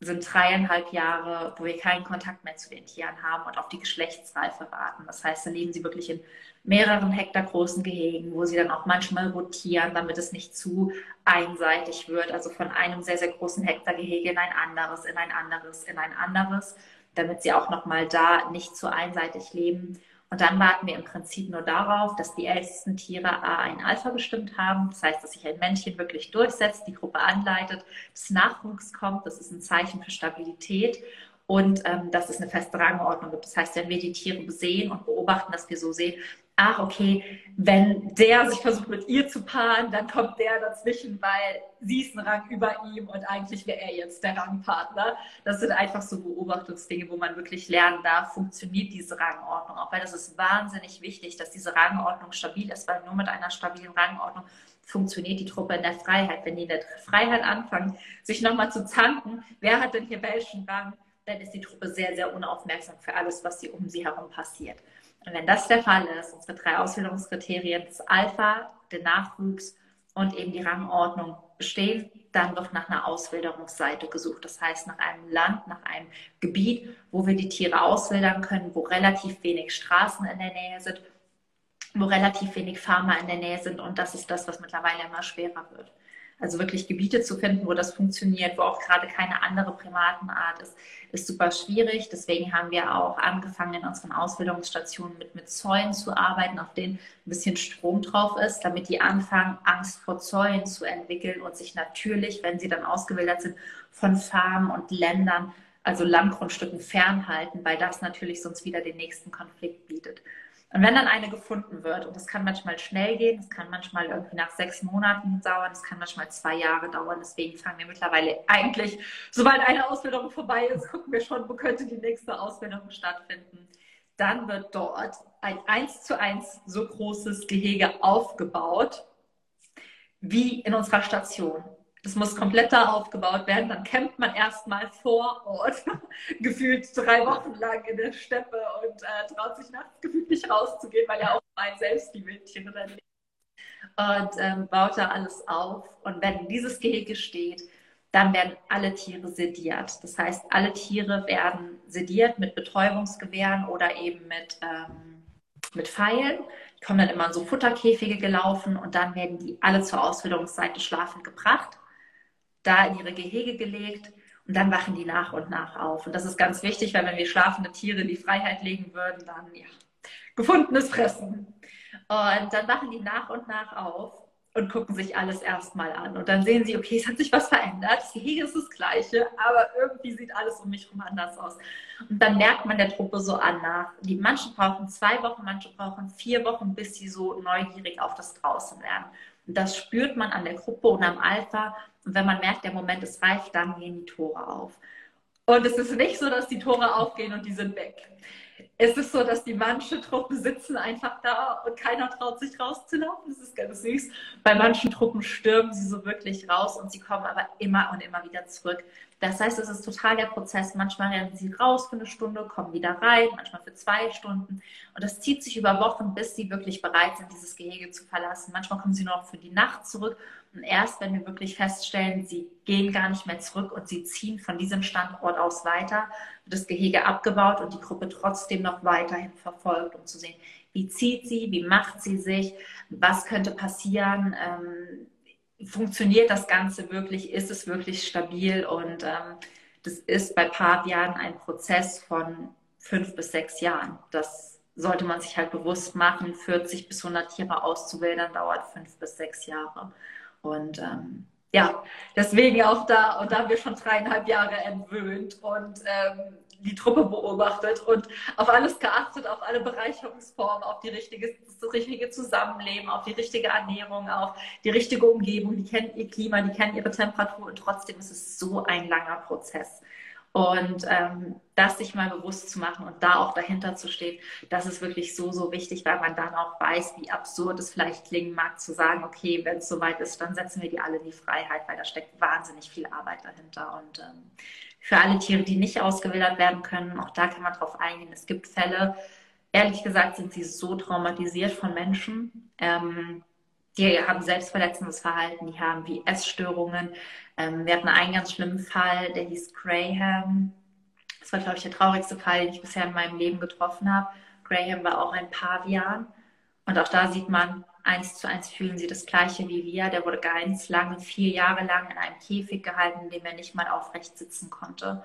sind dreieinhalb Jahre, wo wir keinen Kontakt mehr zu den Tieren haben und auf die Geschlechtsreife warten. Das heißt, da leben sie wirklich in mehreren Hektar großen Gehegen, wo sie dann auch manchmal rotieren, damit es nicht zu einseitig wird. Also von einem sehr, sehr großen Hektargehege in ein anderes, in ein anderes, in ein anderes, damit sie auch nochmal da nicht zu einseitig leben. Und dann warten wir im Prinzip nur darauf, dass die ältesten Tiere A ein Alpha bestimmt haben. Das heißt, dass sich ein Männchen wirklich durchsetzt, die Gruppe anleitet, dass Nachwuchs kommt. Das ist ein Zeichen für Stabilität und ähm, dass es eine feste Rangordnung gibt. Das heißt, wenn wir die Tiere sehen und beobachten, dass wir so sehen, ach okay, wenn der sich versucht mit ihr zu paaren, dann kommt der dazwischen, weil sie ist ein Rang über ihm und eigentlich wäre er jetzt der Rangpartner. Das sind einfach so Beobachtungsdinge, wo man wirklich lernen darf, funktioniert diese Rangordnung. Auch weil das ist wahnsinnig wichtig, dass diese Rangordnung stabil ist, weil nur mit einer stabilen Rangordnung funktioniert die Truppe in der Freiheit. Wenn die in der Freiheit anfangen, sich nochmal zu zanken, wer hat denn hier welchen Rang, dann ist die Truppe sehr, sehr unaufmerksam für alles, was sie um sie herum passiert. Und wenn das der Fall ist, unsere drei Ausbildungskriterien, das Alpha, der Nachwuchs und eben die Rangordnung bestehen, dann wird nach einer Auswilderungsseite gesucht. Das heißt, nach einem Land, nach einem Gebiet, wo wir die Tiere auswildern können, wo relativ wenig Straßen in der Nähe sind wo relativ wenig Farmer in der Nähe sind. Und das ist das, was mittlerweile immer schwerer wird. Also wirklich Gebiete zu finden, wo das funktioniert, wo auch gerade keine andere Primatenart ist, ist super schwierig. Deswegen haben wir auch angefangen, in unseren Ausbildungsstationen mit, mit Zäunen zu arbeiten, auf denen ein bisschen Strom drauf ist, damit die anfangen, Angst vor Zäunen zu entwickeln und sich natürlich, wenn sie dann ausgewildert sind, von Farmen und Ländern, also Landgrundstücken fernhalten, weil das natürlich sonst wieder den nächsten Konflikt bietet. Und wenn dann eine gefunden wird, und das kann manchmal schnell gehen, das kann manchmal irgendwie nach sechs Monaten dauern, das kann manchmal zwei Jahre dauern. Deswegen fangen wir mittlerweile eigentlich, sobald eine Ausbildung vorbei ist, gucken wir schon, wo könnte die nächste Ausbildung stattfinden. Dann wird dort ein eins zu eins so großes Gehege aufgebaut wie in unserer Station. Das muss komplett da aufgebaut werden. Dann campt man erstmal vor Ort, <laughs> gefühlt drei Wochen lang in der Steppe und äh, traut sich nachts gefühlt nicht rauszugehen, weil ja auch mein selbst die Wildchen oder. Und ähm, baut da alles auf. Und wenn dieses Gehege steht, dann werden alle Tiere sediert. Das heißt, alle Tiere werden sediert mit Betäubungsgewehren oder eben mit, ähm, mit Pfeilen. Die kommen dann immer in so Futterkäfige gelaufen und dann werden die alle zur Auswilderungsseite schlafend gebracht da in ihre Gehege gelegt und dann wachen die nach und nach auf. Und das ist ganz wichtig, weil wenn wir schlafende Tiere in die Freiheit legen würden, dann ja, gefundenes Fressen. Und dann wachen die nach und nach auf und gucken sich alles erstmal an. Und dann sehen sie, okay, es hat sich was verändert, das Gehege ist das gleiche, aber irgendwie sieht alles um mich herum anders aus. Und dann merkt man der Truppe so an nach. Die manche brauchen zwei Wochen, manche brauchen vier Wochen, bis sie so neugierig auf das draußen werden. Das spürt man an der Gruppe und am Alpha. Und wenn man merkt, der Moment ist reif, dann gehen die Tore auf. Und es ist nicht so, dass die Tore aufgehen und die sind weg. Es ist so, dass die manche Truppen sitzen einfach da und keiner traut sich rauszulaufen. Das ist ganz süß. Bei manchen Truppen stürmen sie so wirklich raus und sie kommen aber immer und immer wieder zurück. Das heißt, es ist total der Prozess. Manchmal rennen sie raus für eine Stunde, kommen wieder rein, manchmal für zwei Stunden. Und das zieht sich über Wochen, bis sie wirklich bereit sind, dieses Gehege zu verlassen. Manchmal kommen sie nur noch für die Nacht zurück. Und erst wenn wir wirklich feststellen, sie gehen gar nicht mehr zurück und sie ziehen von diesem Standort aus weiter, das Gehege abgebaut und die Gruppe trotzdem noch weiterhin verfolgt, um zu sehen, wie zieht sie, wie macht sie sich, was könnte passieren. Ähm, funktioniert das Ganze wirklich, ist es wirklich stabil und ähm, das ist bei Pavian ein Prozess von fünf bis sechs Jahren. Das sollte man sich halt bewusst machen. 40 bis 100 Tiere auszuwildern dauert fünf bis sechs Jahre. Und ähm, ja, deswegen auch da, und da haben wir schon dreieinhalb Jahre entwöhnt und ähm, die Truppe beobachtet und auf alles geachtet, auf alle Bereicherungsformen, auf die richtige, das richtige Zusammenleben, auf die richtige Ernährung, auf die richtige Umgebung. Die kennen ihr Klima, die kennen ihre Temperatur und trotzdem ist es so ein langer Prozess. Und ähm, das sich mal bewusst zu machen und da auch dahinter zu stehen, das ist wirklich so, so wichtig, weil man dann auch weiß, wie absurd es vielleicht klingen mag, zu sagen, okay, wenn es soweit ist, dann setzen wir die alle in die Freiheit, weil da steckt wahnsinnig viel Arbeit dahinter. Und ähm, für alle Tiere, die nicht ausgewildert werden können, auch da kann man drauf eingehen. Es gibt Fälle, ehrlich gesagt, sind sie so traumatisiert von Menschen. Ähm, die haben selbstverletzendes Verhalten, die haben wie Essstörungen. Ähm, wir hatten einen ganz schlimmen Fall, der hieß Graham. Das war, glaube ich, der traurigste Fall, den ich bisher in meinem Leben getroffen habe. Graham war auch ein Pavian. Und auch da sieht man, eins zu eins fühlen sie das Gleiche wie wir. Der wurde ganz lange, vier Jahre lang in einem Käfig gehalten, in dem er nicht mal aufrecht sitzen konnte.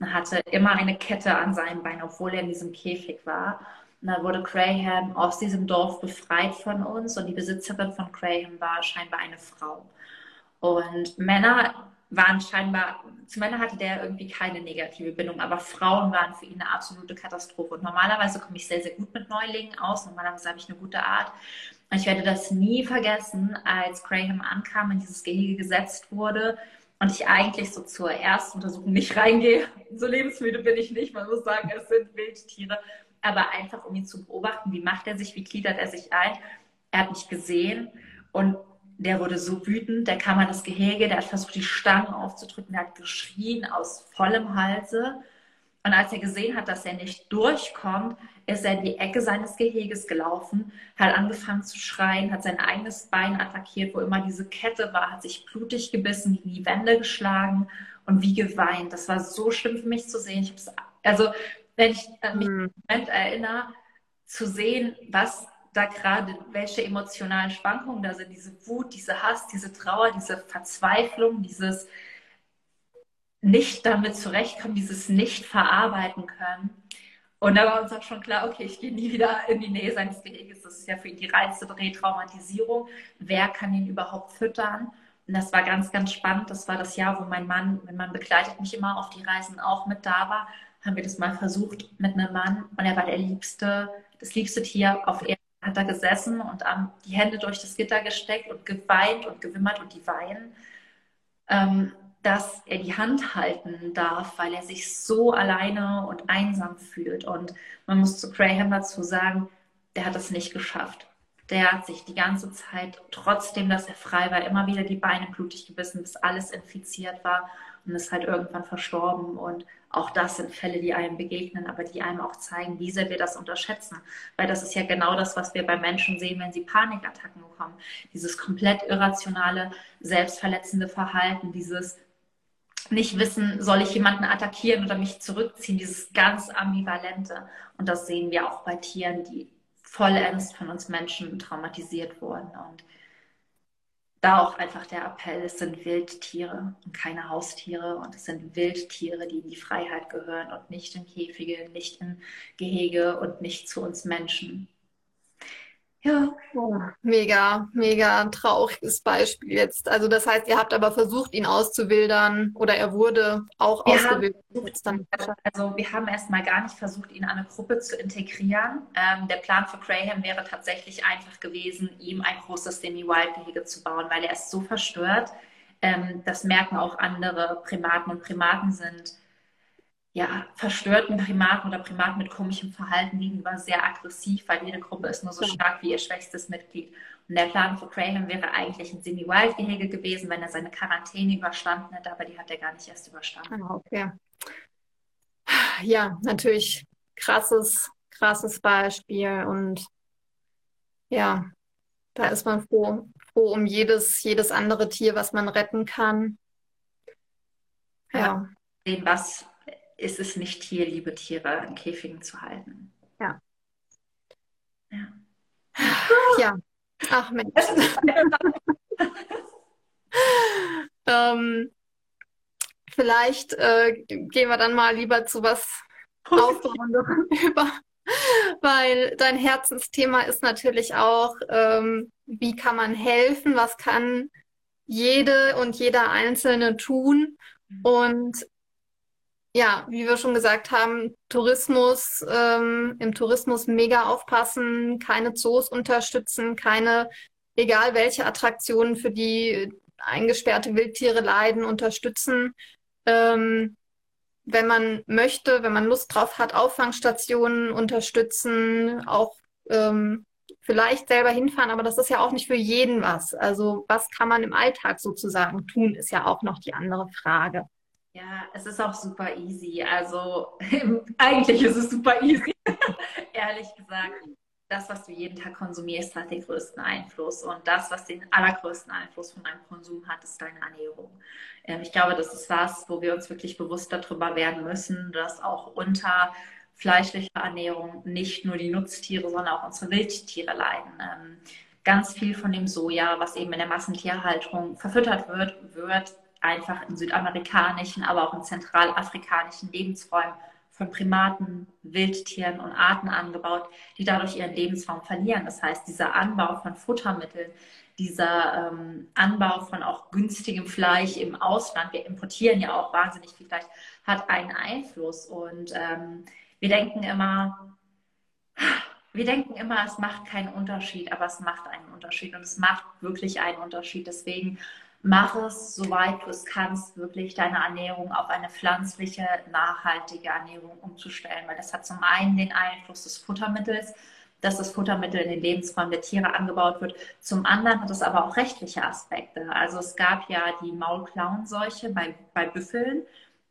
Er hatte immer eine Kette an seinem Bein, obwohl er in diesem Käfig war. Und dann wurde Graham aus diesem Dorf befreit von uns und die Besitzerin von Graham war scheinbar eine Frau. Und Männer waren scheinbar, zu Männern hatte der irgendwie keine negative Bindung, aber Frauen waren für ihn eine absolute Katastrophe. Und normalerweise komme ich sehr, sehr gut mit Neulingen aus. Normalerweise habe ich eine gute Art. Und ich werde das nie vergessen, als Graham ankam, in dieses Gehege gesetzt wurde und ich eigentlich so zur Erstuntersuchung nicht reingehe. So lebensmüde bin ich nicht. Man muss sagen, es sind Wildtiere aber einfach um ihn zu beobachten, wie macht er sich, wie gliedert er sich ein. Er hat mich gesehen und der wurde so wütend, der kam an das Gehege, der hat versucht, die Stangen aufzudrücken, der hat geschrien aus vollem Halse. Und als er gesehen hat, dass er nicht durchkommt, ist er in die Ecke seines Geheges gelaufen, hat angefangen zu schreien, hat sein eigenes Bein attackiert, wo immer diese Kette war, hat sich blutig gebissen, gegen die Wände geschlagen und wie geweint. Das war so schlimm für mich zu sehen. Ich also wenn ich an mich mhm. Moment erinnere, zu sehen, was da gerade welche emotionalen Schwankungen da sind, diese Wut, diese Hass, diese Trauer, diese Verzweiflung, dieses nicht damit zurechtkommen, dieses nicht verarbeiten können. Und da war uns auch schon klar, okay, ich gehe nie wieder in die Nähe seines Geheges. Das ist ja für ihn die reinste Retraumatisierung. Wer kann ihn überhaupt füttern? Und das war ganz, ganz spannend. Das war das Jahr, wo mein Mann, mein Mann begleitet mich immer auf die Reisen auch mit da war, haben wir das mal versucht mit einem Mann. Und er war der liebste, das liebste Tier auf Erden. Hat da gesessen und um, die Hände durch das Gitter gesteckt und geweint und gewimmert und die weinen. Ähm, dass er die Hand halten darf, weil er sich so alleine und einsam fühlt. Und man muss zu Graham dazu sagen, der hat das nicht geschafft. Der hat sich die ganze Zeit, trotzdem, dass er frei war, immer wieder die Beine blutig gebissen, bis alles infiziert war und ist halt irgendwann verstorben. Und auch das sind Fälle, die einem begegnen, aber die einem auch zeigen, wie sehr wir das unterschätzen. Weil das ist ja genau das, was wir bei Menschen sehen, wenn sie Panikattacken bekommen. Dieses komplett irrationale, selbstverletzende Verhalten, dieses nicht wissen, soll ich jemanden attackieren oder mich zurückziehen, dieses ganz ambivalente. Und das sehen wir auch bei Tieren, die vollends von uns Menschen traumatisiert wurden. Und da auch einfach der Appell, es sind Wildtiere und keine Haustiere und es sind Wildtiere, die in die Freiheit gehören und nicht in Käfige, nicht in Gehege und nicht zu uns Menschen. Ja. Mega, mega trauriges Beispiel jetzt. Also das heißt, ihr habt aber versucht, ihn auszuwildern oder er wurde auch wir ausgewildert. Haben, also wir haben erstmal gar nicht versucht, ihn an eine Gruppe zu integrieren. Ähm, der Plan für Graham wäre tatsächlich einfach gewesen, ihm ein großes Semi-Wild-Gehege zu bauen, weil er ist so verstört. Ähm, das merken auch andere Primaten und Primaten sind ja, verstörten Primaten oder Primaten mit komischem Verhalten gegenüber sehr aggressiv, weil jede Gruppe ist nur so stark wie ihr schwächstes Mitglied. Und der Plan für Graham wäre eigentlich ein Semi-Wild-Gehege gewesen, wenn er seine Quarantäne überstanden hätte, aber die hat er gar nicht erst überstanden. Ah, okay. Ja, natürlich krasses, krasses Beispiel und ja, da ist man froh, froh um jedes, jedes andere Tier, was man retten kann. Ja. ja. Was ist es nicht hier, liebe Tiere in Käfigen zu halten. Ja. Ja. <laughs> ja. Ach Mensch. <laughs> ähm, vielleicht äh, gehen wir dann mal lieber zu was Aufbauendem <laughs> über, weil dein Herzensthema ist natürlich auch, ähm, wie kann man helfen, was kann jede und jeder Einzelne tun. Mhm. Und ja, wie wir schon gesagt haben, Tourismus, ähm, im Tourismus mega aufpassen, keine Zoos unterstützen, keine, egal welche Attraktionen für die eingesperrte Wildtiere leiden, unterstützen. Ähm, wenn man möchte, wenn man Lust drauf hat, Auffangstationen unterstützen, auch ähm, vielleicht selber hinfahren, aber das ist ja auch nicht für jeden was. Also was kann man im Alltag sozusagen tun, ist ja auch noch die andere Frage. Ja, es ist auch super easy. Also <laughs> eigentlich ist es super easy, <laughs> ehrlich gesagt. Das, was du jeden Tag konsumierst, hat den größten Einfluss. Und das, was den allergrößten Einfluss von deinem Konsum hat, ist deine Ernährung. Ähm, ich glaube, das ist was, wo wir uns wirklich bewusst darüber werden müssen, dass auch unter fleischlicher Ernährung nicht nur die Nutztiere, sondern auch unsere Wildtiere leiden. Ähm, ganz viel von dem Soja, was eben in der Massentierhaltung verfüttert wird, wird einfach in südamerikanischen, aber auch in zentralafrikanischen Lebensräumen von Primaten, Wildtieren und Arten angebaut, die dadurch ihren Lebensraum verlieren. Das heißt, dieser Anbau von Futtermitteln, dieser ähm, Anbau von auch günstigem Fleisch im Ausland, wir importieren ja auch wahnsinnig viel Fleisch, hat einen Einfluss. Und ähm, wir denken immer, wir denken immer, es macht keinen Unterschied, aber es macht einen Unterschied und es macht wirklich einen Unterschied. Deswegen mach es, soweit du es kannst, wirklich deine Ernährung auf eine pflanzliche, nachhaltige Ernährung umzustellen, weil das hat zum einen den Einfluss des Futtermittels, dass das Futtermittel in den Lebensräumen der Tiere angebaut wird. Zum anderen hat es aber auch rechtliche Aspekte. Also es gab ja die Maulklauenseuche bei, bei Büffeln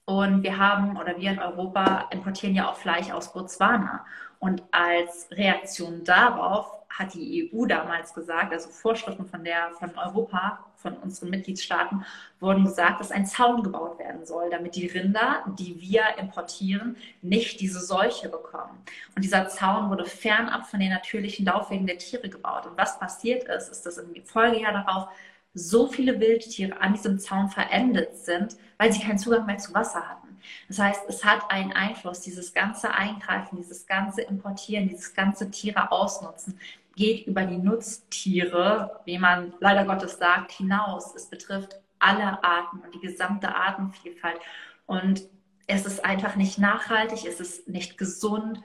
und wir haben oder wir in Europa importieren ja auch Fleisch aus Botswana. Und als Reaktion darauf hat die EU damals gesagt, also Vorschriften von der, von Europa, von unseren Mitgliedstaaten, wurden gesagt, dass ein Zaun gebaut werden soll, damit die Rinder, die wir importieren, nicht diese Seuche bekommen. Und dieser Zaun wurde fernab von den natürlichen Laufwegen der Tiere gebaut. Und was passiert ist, ist, dass im Folgejahr darauf so viele Wildtiere an diesem Zaun verendet sind, weil sie keinen Zugang mehr zu Wasser hatten. Das heißt, es hat einen Einfluss, dieses ganze Eingreifen, dieses ganze Importieren, dieses ganze Tiere ausnutzen, geht über die Nutztiere, wie man leider Gottes sagt, hinaus. Es betrifft alle Arten und die gesamte Artenvielfalt. Und es ist einfach nicht nachhaltig, es ist nicht gesund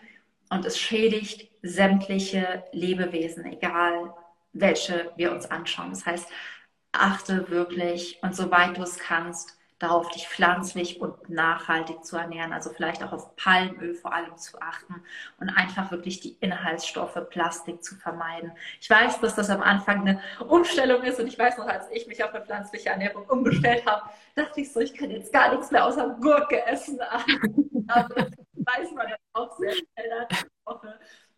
und es schädigt sämtliche Lebewesen, egal welche wir uns anschauen. Das heißt, achte wirklich und soweit du es kannst, darauf, dich pflanzlich und nachhaltig zu ernähren, also vielleicht auch auf Palmöl vor allem zu achten und einfach wirklich die Inhaltsstoffe Plastik zu vermeiden. Ich weiß, dass das am Anfang eine Umstellung ist und ich weiß noch, als ich mich auf eine pflanzliche Ernährung umgestellt habe, dachte ich so, ich kann jetzt gar nichts mehr außer Gurke essen. <laughs> Aber das weiß man dann auch sehr schnell.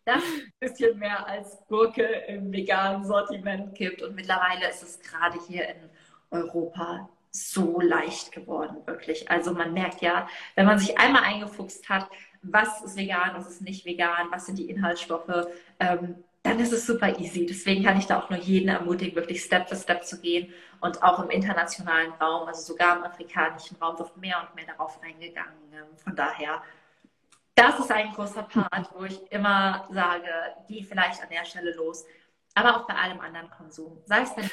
dass ein bisschen mehr als Gurke im veganen Sortiment gibt. Und mittlerweile ist es gerade hier in Europa so leicht geworden, wirklich. Also man merkt ja, wenn man sich einmal eingefuchst hat, was ist vegan, was ist nicht vegan, was sind die Inhaltsstoffe, ähm, dann ist es super easy. Deswegen kann ich da auch nur jeden ermutigen, wirklich Step für Step zu gehen und auch im internationalen Raum, also sogar im afrikanischen Raum, wird mehr und mehr darauf eingegangen. Von daher, das ist ein großer Part, wo ich immer sage, geh vielleicht an der Stelle los, aber auch bei allem anderen Konsum. Sei es denn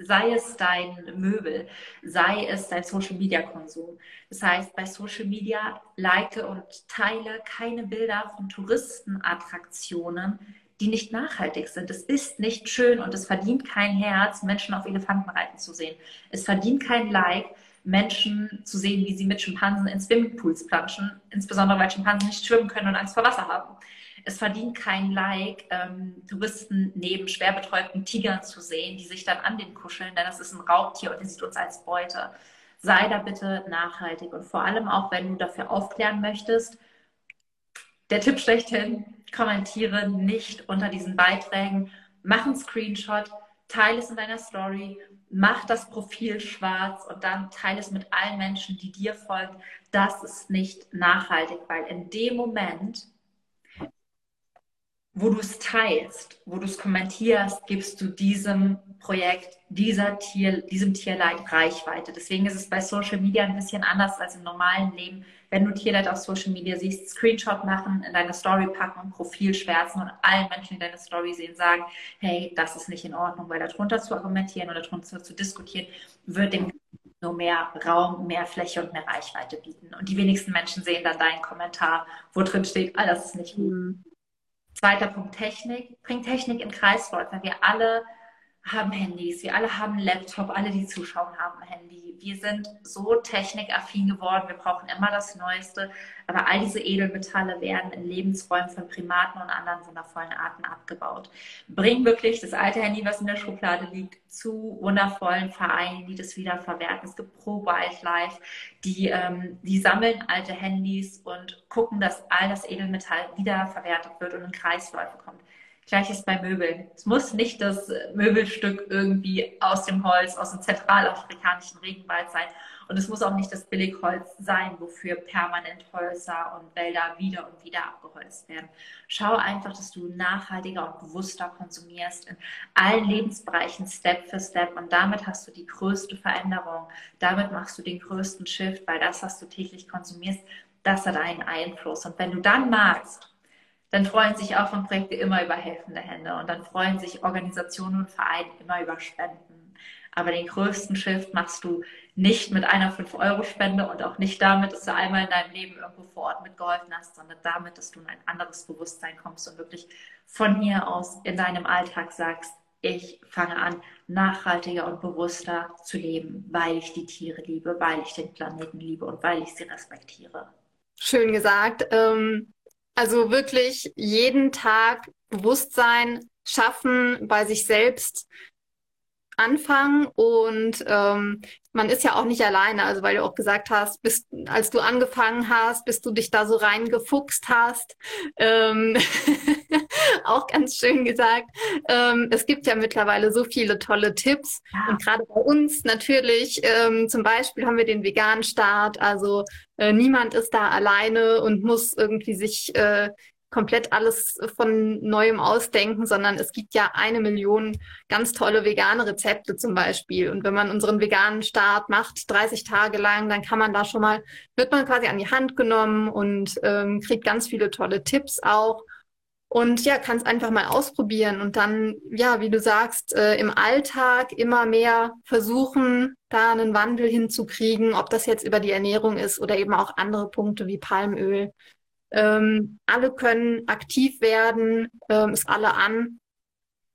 sei es dein Möbel, sei es dein Social Media Konsum. Das heißt, bei Social Media like und teile keine Bilder von Touristenattraktionen, die nicht nachhaltig sind. Es ist nicht schön und es verdient kein Herz, Menschen auf Elefanten reiten zu sehen. Es verdient kein Like, Menschen zu sehen, wie sie mit Schimpansen in Swimmingpools planschen, insbesondere weil Schimpansen nicht schwimmen können und Angst vor Wasser haben. Es verdient kein Like, ähm, Touristen neben schwer betreuten Tigern zu sehen, die sich dann an den kuscheln, denn das ist ein Raubtier und der sieht uns als Beute. Sei da bitte nachhaltig und vor allem auch, wenn du dafür aufklären möchtest, der Tipp schlechthin, kommentiere nicht unter diesen Beiträgen, mach einen Screenshot, teile es in deiner Story, mach das Profil schwarz und dann teile es mit allen Menschen, die dir folgen. Das ist nicht nachhaltig, weil in dem Moment, wo du es teilst, wo du es kommentierst, gibst du diesem Projekt, dieser Tier, diesem Tierleid Reichweite. Deswegen ist es bei Social Media ein bisschen anders als im normalen Leben. Wenn du Tierleid auf Social Media siehst, Screenshot machen, in deine Story packen, Profil schwärzen und allen Menschen, die deine Story sehen, sagen, hey, das ist nicht in Ordnung, weil darunter zu argumentieren oder darunter zu diskutieren, wird dem nur mehr Raum, mehr Fläche und mehr Reichweite bieten. Und die wenigsten Menschen sehen dann deinen Kommentar, wo drin steht, ah, das ist nicht gut. Mhm. Zweiter Punkt Technik. Bring Technik in Kreislauf, weil wir alle haben Handys, wir alle haben Laptop, alle, die zuschauen, haben Handy. Wir sind so technikaffin geworden, wir brauchen immer das Neueste, aber all diese Edelmetalle werden in Lebensräumen von Primaten und anderen wundervollen Arten abgebaut. Bring wirklich das alte Handy, was in der Schublade liegt, zu wundervollen Vereinen, die das wiederverwerten. Es gibt Pro Wildlife, die, ähm, die sammeln alte Handys und gucken, dass all das Edelmetall wiederverwertet wird und in Kreisläufe kommt. Gleiches bei Möbeln. Es muss nicht das Möbelstück irgendwie aus dem Holz, aus dem zentralafrikanischen Regenwald sein. Und es muss auch nicht das Billigholz sein, wofür permanent Häuser und Wälder wieder und wieder abgeholzt werden. Schau einfach, dass du nachhaltiger und bewusster konsumierst in allen Lebensbereichen Step für Step. Und damit hast du die größte Veränderung. Damit machst du den größten Shift, weil das, was du täglich konsumierst, das hat einen Einfluss. Und wenn du dann magst, dann freuen sich auch von Projekte immer über helfende Hände und dann freuen sich Organisationen und Vereine immer über Spenden. Aber den größten Shift machst du nicht mit einer 5-Euro-Spende und auch nicht damit, dass du einmal in deinem Leben irgendwo vor Ort mitgeholfen hast, sondern damit, dass du in ein anderes Bewusstsein kommst und wirklich von hier aus in deinem Alltag sagst, ich fange an, nachhaltiger und bewusster zu leben, weil ich die Tiere liebe, weil ich den Planeten liebe und weil ich sie respektiere. Schön gesagt. Ähm, also wirklich jeden Tag Bewusstsein schaffen bei sich selbst, anfangen und ähm, man ist ja auch nicht alleine, also weil du auch gesagt hast, bis, als du angefangen hast, bis du dich da so reingefuchst hast, ähm, <laughs> <laughs> auch ganz schön gesagt. Ähm, es gibt ja mittlerweile so viele tolle Tipps und gerade bei uns natürlich, ähm, zum Beispiel haben wir den veganen Start, also äh, niemand ist da alleine und muss irgendwie sich äh, komplett alles von neuem ausdenken, sondern es gibt ja eine Million ganz tolle vegane Rezepte zum Beispiel. Und wenn man unseren veganen Start macht, 30 Tage lang, dann kann man da schon mal, wird man quasi an die Hand genommen und ähm, kriegt ganz viele tolle Tipps auch. Und ja, kann es einfach mal ausprobieren und dann, ja, wie du sagst, äh, im Alltag immer mehr versuchen, da einen Wandel hinzukriegen, ob das jetzt über die Ernährung ist oder eben auch andere Punkte wie Palmöl. Ähm, alle können aktiv werden, ähm, ist alle an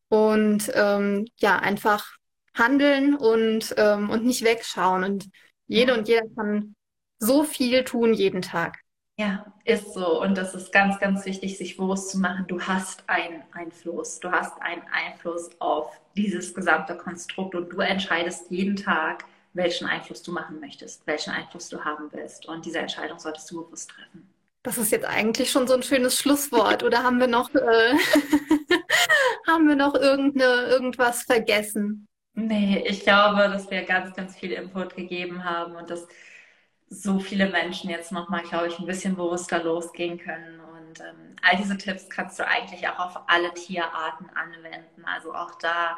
und ähm, ja, einfach handeln und, ähm, und nicht wegschauen. Und jede und jeder kann so viel tun jeden Tag. Ja, ist so. Und das ist ganz, ganz wichtig, sich bewusst zu machen, du hast einen Einfluss. Du hast einen Einfluss auf dieses gesamte Konstrukt und du entscheidest jeden Tag, welchen Einfluss du machen möchtest, welchen Einfluss du haben willst. Und diese Entscheidung solltest du bewusst treffen. Das ist jetzt eigentlich schon so ein schönes Schlusswort. Oder haben wir noch, äh, <laughs> haben wir noch irgende, irgendwas vergessen? Nee, ich glaube, dass wir ganz, ganz viel Input gegeben haben und dass so viele Menschen jetzt nochmal, glaube ich, ein bisschen bewusster losgehen können. Und ähm, all diese Tipps kannst du eigentlich auch auf alle Tierarten anwenden. Also auch da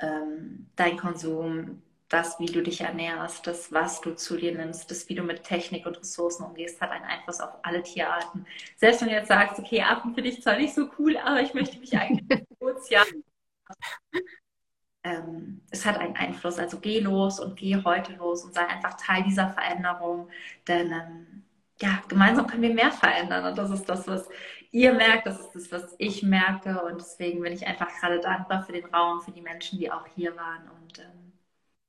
ähm, dein Konsum, das, wie du dich ernährst, das, was du zu dir nimmst, das, wie du mit Technik und Ressourcen umgehst, hat einen Einfluss auf alle Tierarten. Selbst wenn du jetzt sagst, okay, Affen finde ich zwar nicht so cool, aber ich möchte mich eigentlich <laughs> im Ozean. Ähm, es hat einen Einfluss. Also geh los und geh heute los und sei einfach Teil dieser Veränderung. Denn ähm, ja, gemeinsam können wir mehr verändern. Und das ist das, was ihr merkt, das ist das, was ich merke. Und deswegen bin ich einfach gerade dankbar für den Raum, für die Menschen, die auch hier waren. Und ähm,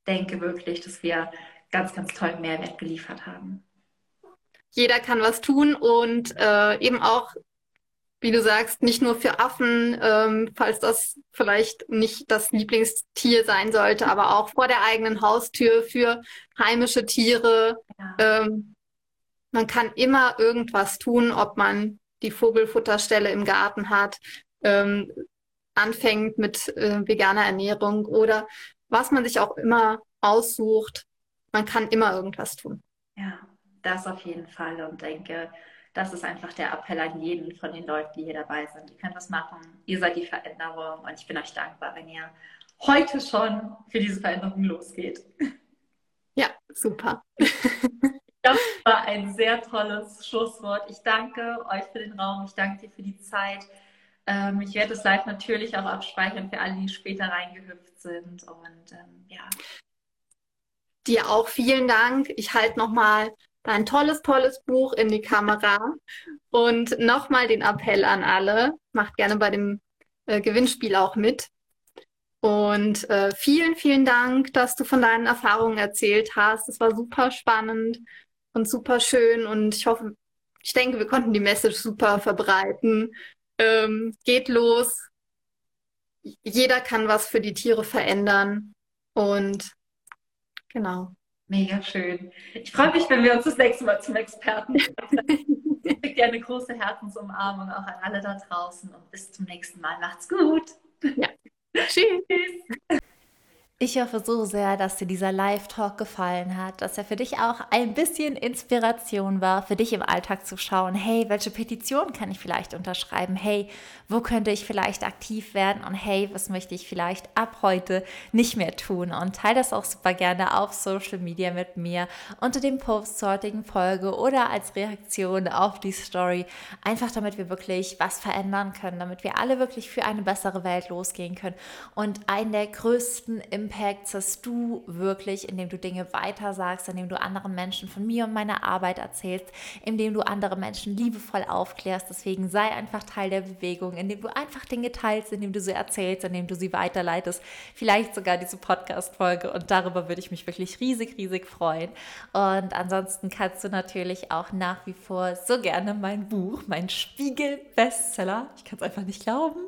denke wirklich, dass wir ganz, ganz tollen Mehrwert geliefert haben. Jeder kann was tun und äh, eben auch, wie du sagst, nicht nur für Affen, ähm, falls das vielleicht nicht das Lieblingstier sein sollte, aber auch vor der eigenen Haustür für heimische Tiere. Ja. Ähm, man kann immer irgendwas tun, ob man die Vogelfutterstelle im Garten hat, ähm, anfängt mit äh, veganer Ernährung oder was man sich auch immer aussucht, man kann immer irgendwas tun. Ja, das auf jeden Fall und denke, das ist einfach der Appell an jeden von den Leuten, die hier dabei sind. Ihr könnt was machen, ihr seid die Veränderung und ich bin euch dankbar, wenn ihr heute schon für diese Veränderung losgeht. Ja, super. <laughs> Das war ein sehr tolles Schlusswort. Ich danke euch für den Raum, ich danke dir für die Zeit. Ähm, ich werde es live natürlich auch abspeichern für alle, die später reingehüpft sind. Und ähm, ja. Dir auch vielen Dank. Ich halte nochmal dein tolles, tolles Buch in die Kamera und nochmal den Appell an alle. Macht gerne bei dem äh, Gewinnspiel auch mit. Und äh, vielen, vielen Dank, dass du von deinen Erfahrungen erzählt hast. Es war super spannend und super schön und ich hoffe, ich denke, wir konnten die Message super verbreiten ähm, geht los. Jeder kann was für die Tiere verändern. Und genau. Mega schön. Ich freue mich, wenn wir uns das nächste Mal zum Experten Ich <laughs> schicke dir eine große Herzensumarmung auch an alle da draußen und bis zum nächsten Mal. Macht's gut. Ja. Tschüss. Ich hoffe so sehr, dass dir dieser Live-Talk gefallen hat, dass er für dich auch ein bisschen Inspiration war, für dich im Alltag zu schauen, hey, welche Petition kann ich vielleicht unterschreiben? Hey, wo könnte ich vielleicht aktiv werden? Und hey, was möchte ich vielleicht ab heute nicht mehr tun? Und teile das auch super gerne auf Social Media mit mir unter dem Post zur heutigen Folge oder als Reaktion auf die Story. Einfach damit wir wirklich was verändern können, damit wir alle wirklich für eine bessere Welt losgehen können. Und einen der größten Impulse Impacts hast du wirklich, indem du Dinge weitersagst, indem du anderen Menschen von mir und meiner Arbeit erzählst, indem du andere Menschen liebevoll aufklärst. Deswegen sei einfach Teil der Bewegung, indem du einfach Dinge teilst, indem du sie erzählst, indem du sie weiterleitest. Vielleicht sogar diese Podcast-Folge und darüber würde ich mich wirklich riesig, riesig freuen. Und ansonsten kannst du natürlich auch nach wie vor so gerne mein Buch, mein Spiegel-Bestseller, ich kann es einfach nicht glauben,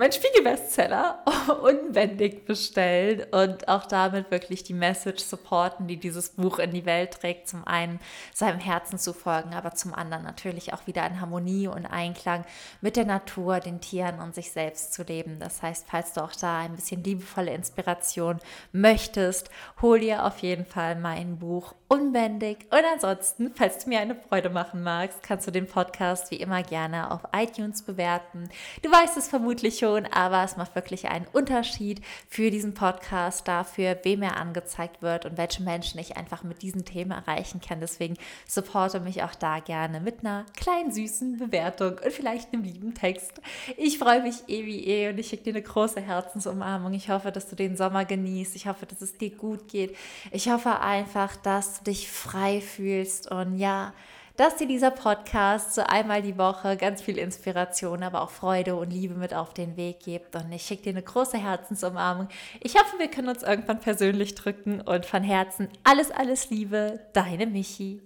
mein Spiegel-Bestseller <laughs> unbändig bestellen und auch damit wirklich die Message supporten, die dieses Buch in die Welt trägt. Zum einen seinem Herzen zu folgen, aber zum anderen natürlich auch wieder in Harmonie und Einklang mit der Natur, den Tieren und sich selbst zu leben. Das heißt, falls du auch da ein bisschen liebevolle Inspiration möchtest, hol dir auf jeden Fall mein Buch unbändig. Und ansonsten, falls du mir eine Freude machen magst, kannst du den Podcast wie immer gerne auf iTunes bewerten. Du weißt es vermutlich schon, aber es macht wirklich einen Unterschied für diesen Podcast, dafür, wem er angezeigt wird und welche Menschen ich einfach mit diesen Themen erreichen kann. Deswegen supporte mich auch da gerne mit einer kleinen süßen Bewertung und vielleicht einem lieben Text. Ich freue mich eh wie eh und ich schicke dir eine große Herzensumarmung. Ich hoffe, dass du den Sommer genießt. Ich hoffe, dass es dir gut geht. Ich hoffe einfach, dass du dich frei fühlst und ja, dass dir dieser Podcast so einmal die Woche ganz viel Inspiration, aber auch Freude und Liebe mit auf den Weg gibt. Und ich schicke dir eine große Herzensumarmung. Ich hoffe, wir können uns irgendwann persönlich drücken und von Herzen alles, alles Liebe, deine Michi.